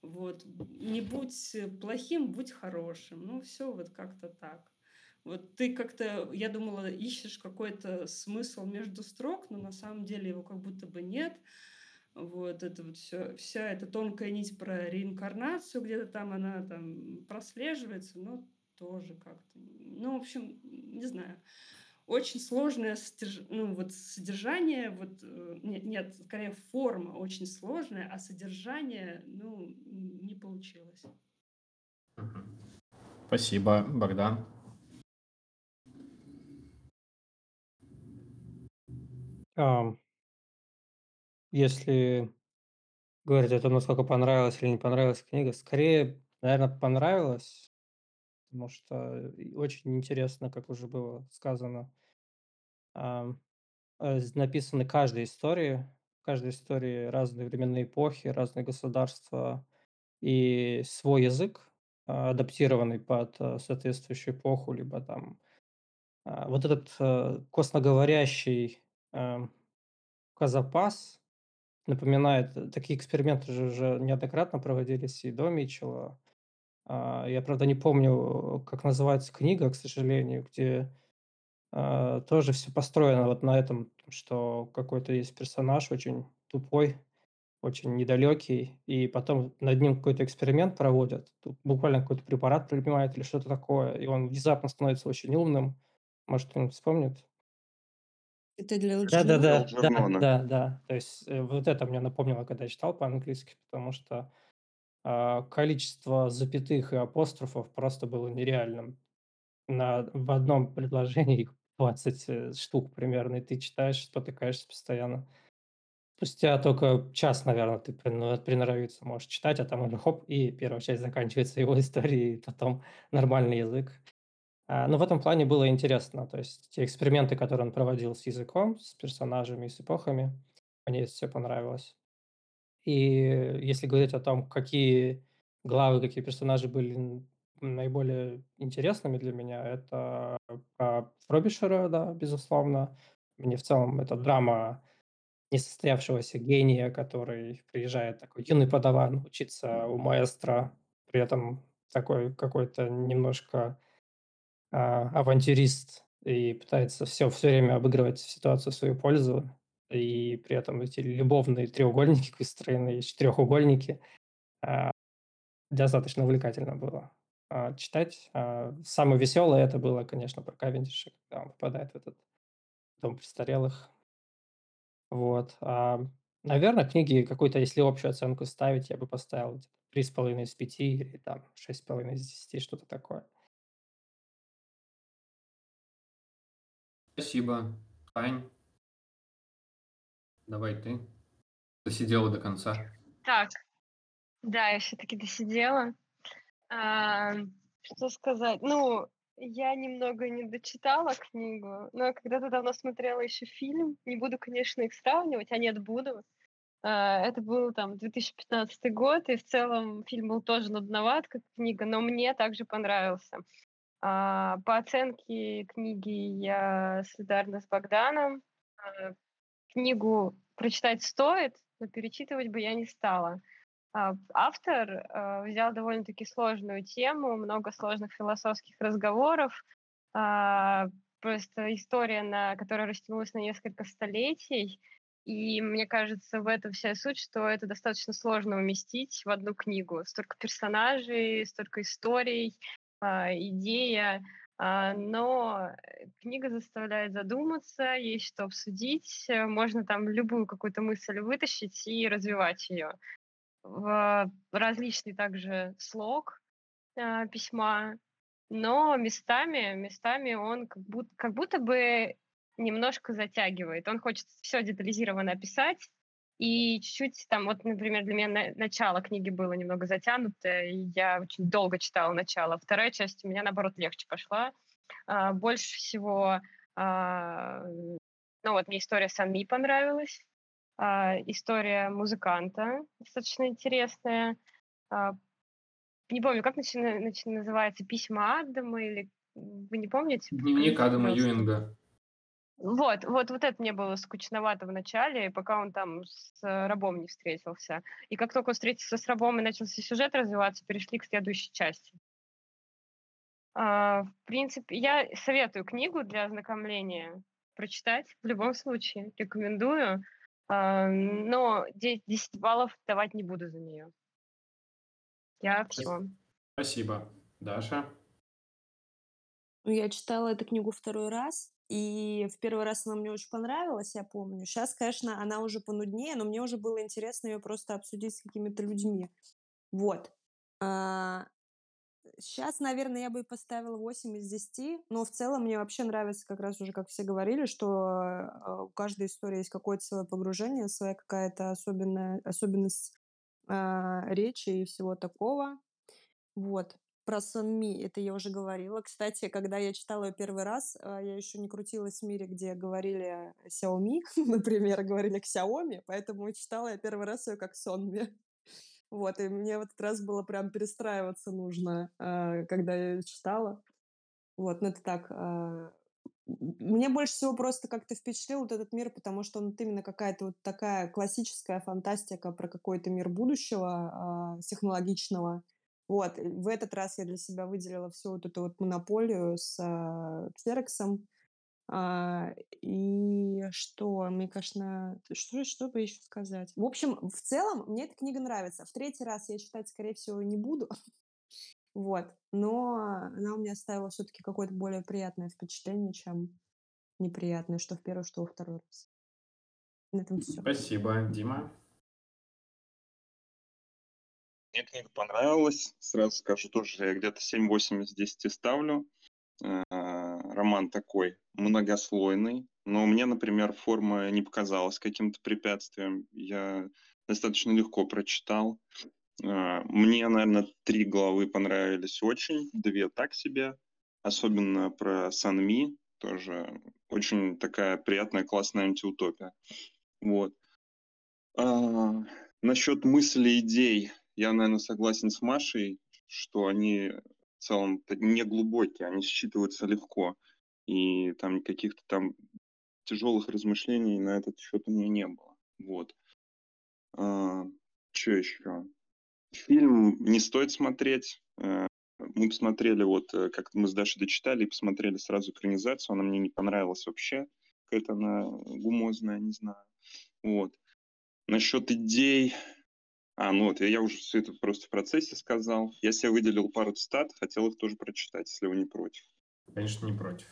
Вот. Не будь плохим, будь хорошим. Ну, все вот как-то так. Вот ты как-то, я думала, ищешь какой-то смысл между строк, но на самом деле его как будто бы нет. Вот это вот все, вся эта тонкая нить про реинкарнацию, где-то там она там прослеживается, но тоже как-то. Ну, в общем, не знаю. Очень сложное содерж... ну, вот содержание, вот, э, нет, нет, скорее форма очень сложная, а содержание, ну, не получилось. Спасибо, Богдан. Если говорить о том, насколько понравилась или не понравилась книга, скорее, наверное, понравилась, потому что очень интересно, как уже было сказано, э, написаны каждой истории, в каждой истории разные временные эпохи, разные государства и свой язык, а, адаптированный под э, соответствующую эпоху, либо там а, вот этот э, косноговорящий Эм, Казапас напоминает, э, такие эксперименты же уже неоднократно проводились и до Митчелла. А, я, правда, не помню, как называется книга, к сожалению, где а, тоже все построено вот на этом, что какой-то есть персонаж очень тупой, очень недалекий, и потом над ним какой-то эксперимент проводят, буквально какой-то препарат принимает или что-то такое, и он внезапно становится очень умным. Может, кто-нибудь вспомнит? Это для Да-да-да, Алджернона. да, да, да. То есть э, вот это мне напомнило, когда я читал по-английски, потому что а, количество запятых и апострофов просто было нереальным. На, в одном предложении их 20 э, штук примерно, и ты читаешь, спотыкаешься постоянно. Спустя только час, наверное, ты прин- приноровиться можешь читать, а там уже хоп, и первая часть заканчивается его историей, и потом нормальный язык. А, но в этом плане было интересно. То есть те эксперименты, которые он проводил с языком, с персонажами и с эпохами, мне все понравилось. И если говорить о том, какие главы, какие персонажи были наиболее интересными для меня, это про Фробишера, да, безусловно. Мне в целом это драма несостоявшегося гения, который приезжает такой юный подаван учиться у маэстро, при этом такой какой-то немножко авантюрист и пытается все все время обыгрывать ситуацию в свою пользу. И при этом эти любовные треугольники выстроенные, четырехугольники, а, достаточно увлекательно было. а, читать. А, самое веселое это было, конечно, про Кавендиша, когда он попадает в этот дом престарелых. Вот. А, наверное, книги какую-то, если общую оценку ставить, я бы поставил три с половиной из пяти или там шесть с половиной из десяти, что-то такое. Спасибо. Ань, давай ты. Досидела до конца. Так, да, я все-таки досидела. А, что сказать? Ну, я немного не дочитала книгу, но когда-то давно смотрела еще фильм. Не буду, конечно, их сравнивать, а нет, буду. А, это был там 2015 год, и в целом фильм был тоже нудноват, как книга, но мне также понравился. А, по оценке книги я солидарна с Богданом. А, книгу прочитать стоит, но перечитывать бы я не стала. А, автор взял довольно-таки сложную тему, много сложных философских разговоров, просто история, на, которая растянулась на несколько столетий, и мне кажется, в этом вся суть, что это достаточно сложно уместить в одну книгу. Столько персонажей, столько историй, идея, но книга заставляет задуматься, есть что обсудить, можно там любую какую-то мысль вытащить и развивать ее в различный также слог э, письма, но местами, местами он как будто, как будто бы немножко затягивает. Он хочет все детализированно описать, и чуть-чуть там, вот, например, для меня на, начало книги было немного затянутое, и я очень долго читала начало. Вторая часть у меня, наоборот, легче пошла. А, больше всего, а, ну вот, мне история Санми понравилась. А, история музыканта достаточно интересная. А, не помню, как начи- начи- называется, «Письма Адама» или вы не помните? Дневник Адама Юинга. Вот, вот, вот это мне было скучновато в начале, пока он там с рабом не встретился. И как только он встретился с рабом и начался сюжет развиваться, перешли к следующей части. А, в принципе, я советую книгу для ознакомления прочитать в любом случае. Рекомендую. А, но 10 баллов давать не буду за нее. Я все. Спасибо. Даша? Ну, я читала эту книгу второй раз, и в первый раз она мне очень понравилась, я помню. Сейчас, конечно, она уже понуднее, но мне уже было интересно ее просто обсудить с какими-то людьми. Вот. А, Сейчас, наверное, я бы поставила 8 из 10, но в целом мне вообще нравится, как раз уже, как все говорили, что э, у каждой истории есть какое-то свое погружение, своя какая-то особенная особенность э, речи и всего такого. Вот. Про Сонми это я уже говорила. Кстати, когда я читала ее первый раз, э, я еще не крутилась в мире, где говорили Xiaomi, например, говорили Xiaomi, поэтому читала я первый раз ее как Сонми. Вот, и мне в этот раз было прям перестраиваться нужно, э, когда я её читала. Вот, ну это так. Э, мне больше всего просто как-то впечатлил вот этот мир, потому что он именно какая-то вот такая классическая фантастика про какой-то мир будущего, технологичного. Вот, в этот раз я для себя выделила всю вот эту вот монополию с э, Ксероксом. А, и что, мне кажется, что, что бы еще сказать? В общем, в целом, мне эта книга нравится. В третий раз я читать, скорее всего, не буду. Вот. Но она у меня оставила все-таки какое-то более приятное впечатление, чем неприятное, что в первый, что во второй раз. На этом все. Спасибо. Дима? Мне книга понравилась. Сразу скажу, тоже я где-то 7-8 из 10 ставлю. Э, роман такой многослойный, но мне, например, форма не показалась каким-то препятствием. Я достаточно легко прочитал. Э, мне, наверное, три главы понравились очень, две так себе, особенно про Санми, тоже очень такая приятная, классная антиутопия. Вот. А, насчет мыслей, идей, я, наверное, согласен с Машей, что они в целом не глубокие, они считываются легко. И там каких-то там тяжелых размышлений на этот счет у меня не было. Вот. А, что еще? Фильм не стоит смотреть. Э, мы посмотрели, вот э, как мы с Дашей дочитали, и посмотрели сразу экранизацию. Она мне не понравилась вообще. Какая-то она гумозная, не знаю. Вот. Насчет идей, А, ну вот, я, уже все это просто в процессе сказал. Я себе выделил пару цитат, хотел их тоже прочитать, если вы не против. Конечно, не против.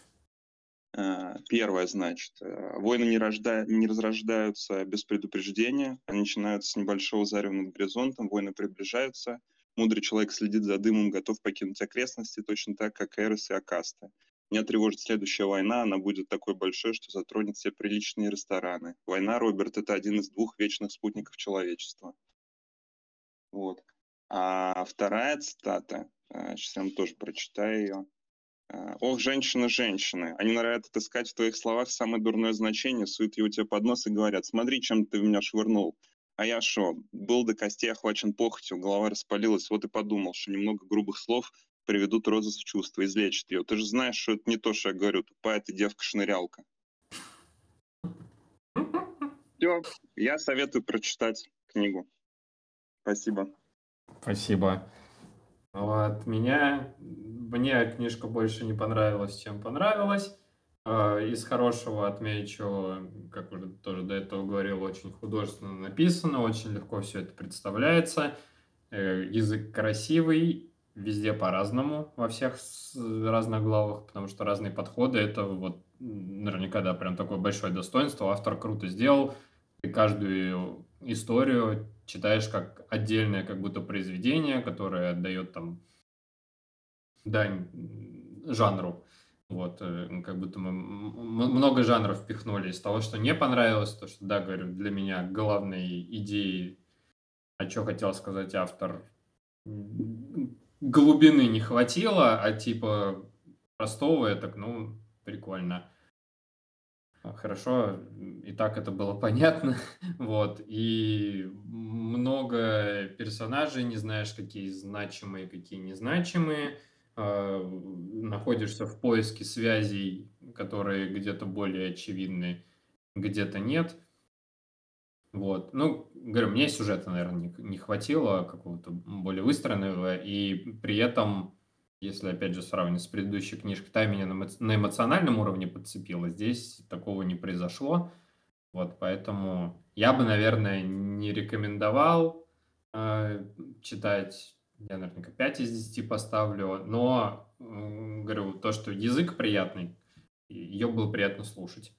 А, Первое, значит, э, войны не, рожда... не разрождаются без предупреждения, они начинаются с небольшого зарева над горизонтом, войны приближаются, мудрый человек следит за дымом, готов покинуть окрестности, точно так, как Эрос и Акаста. Меня тревожит следующая война, она будет такой большой, что затронет все приличные рестораны. Война, Роберт, это один из двух вечных спутников человечества. Вот. А вторая цитата, сейчас я вам тоже прочитаю ее. Ох, женщины, женщины, они норовят отыскать в твоих словах самое дурное значение, суют его тебе под нос и говорят, смотри, чем ты в меня швырнул. А я шо, был до костей охвачен похотью, голова распалилась, вот и подумал, что немного грубых слов приведут Розу в чувство, излечат ее. Ты же знаешь, что это не то, что я говорю, тупая ты девка-шнырялка. Все, я советую прочитать книгу. Спасибо. Спасибо. Вот, меня, мне книжка больше не понравилась, чем понравилась. А, из хорошего отмечу, как уже тоже до этого говорил, очень художественно написано, очень легко все это представляется. Э, язык красивый, везде по-разному, во всех разных главах, потому что разные подходы, это вот наверняка, да, прям такое большое достоинство. Автор круто сделал, ты каждую историю читаешь как отдельное как будто произведение, которое отдает там дань жанру. Вот, э, как будто мы много жанров впихнули. Из того, что не понравилось, то, что, да, говорю, для меня главной идеей, о чем хотел сказать автор, глубины не хватило, а типа простого, я так, ну, прикольно. Хорошо, и так это было понятно, вот, и много персонажей, не знаешь, какие значимые, какие незначимые, а, находишься в поиске связей, которые где-то более очевидны, где-то нет. Вот. Ну, говорю, мне сюжета, наверное, не, не хватило какого-то более выстроенного, и при этом, если, опять же, сравнивать с предыдущей книжкой, та меня на, на эмоциональном уровне подцепила, здесь такого не произошло. Вот, поэтому я бы, наверное, не рекомендовал э, читать я, наверное, 5 из 10 поставлю, но, говорю, то, что язык приятный, ее было приятно слушать.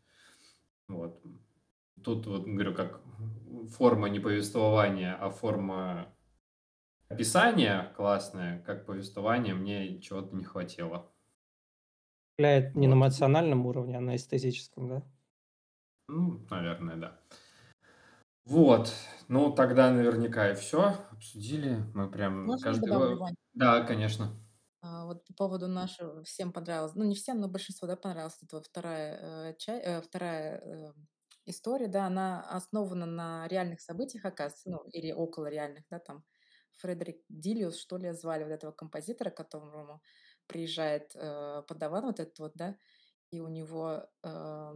Вот. Тут, вот, говорю, как форма не повествования, а форма описания классная, как повествование, мне чего-то не хватило. Не вот. на эмоциональном уровне, а на эстетическом, да? Ну, наверное, да. Вот, ну тогда наверняка и все обсудили. Мы прям Можно каждый... добавлю, Вань? Да, конечно. А, вот по поводу нашего, всем понравилось, ну не всем, но большинству, да, понравилась эта вторая, э, ча- э, вторая э, история, да, она основана на реальных событиях, оказывается, ну или около реальных, да, там Фредерик Дилиус, что ли, звали вот этого композитора, к которому приезжает э, подаван вот этот вот, да, и у него э,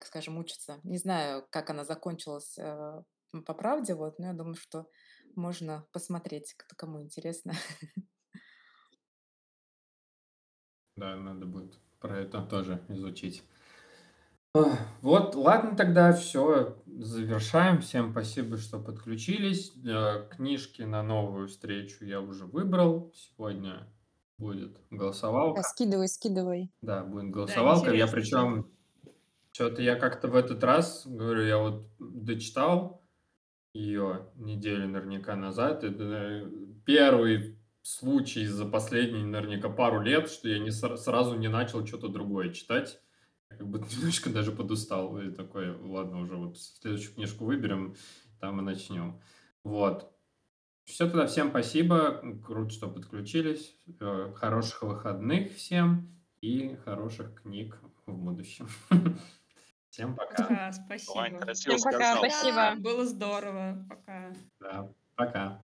скажем, учится. Не знаю, как она закончилась э, по правде, вот, но я думаю, что можно посмотреть, кто кому интересно. Да, надо будет про это тоже изучить. Вот, ладно, тогда все, завершаем. Всем спасибо, что подключились. Э, книжки на новую встречу я уже выбрал. Сегодня будет голосовалка. Да, скидывай, скидывай. Да, будет голосовалка. я интересно, причем что-то я как-то в этот раз, говорю, я вот дочитал ее неделю наверняка назад. Это э, первый случай за последние наверняка пару лет, что я не сразу не начал что-то другое читать. Как бы немножко даже подустал. И такой, ладно, уже вот следующую книжку выберем, там и начнем. Вот. Все тогда, всем спасибо. Круто, что подключились. Э, хороших выходных всем и хороших книг в будущем. Всем пока. Да, спасибо. Вань, Всем пока, сказал. спасибо. Было здорово. Пока. Да, пока.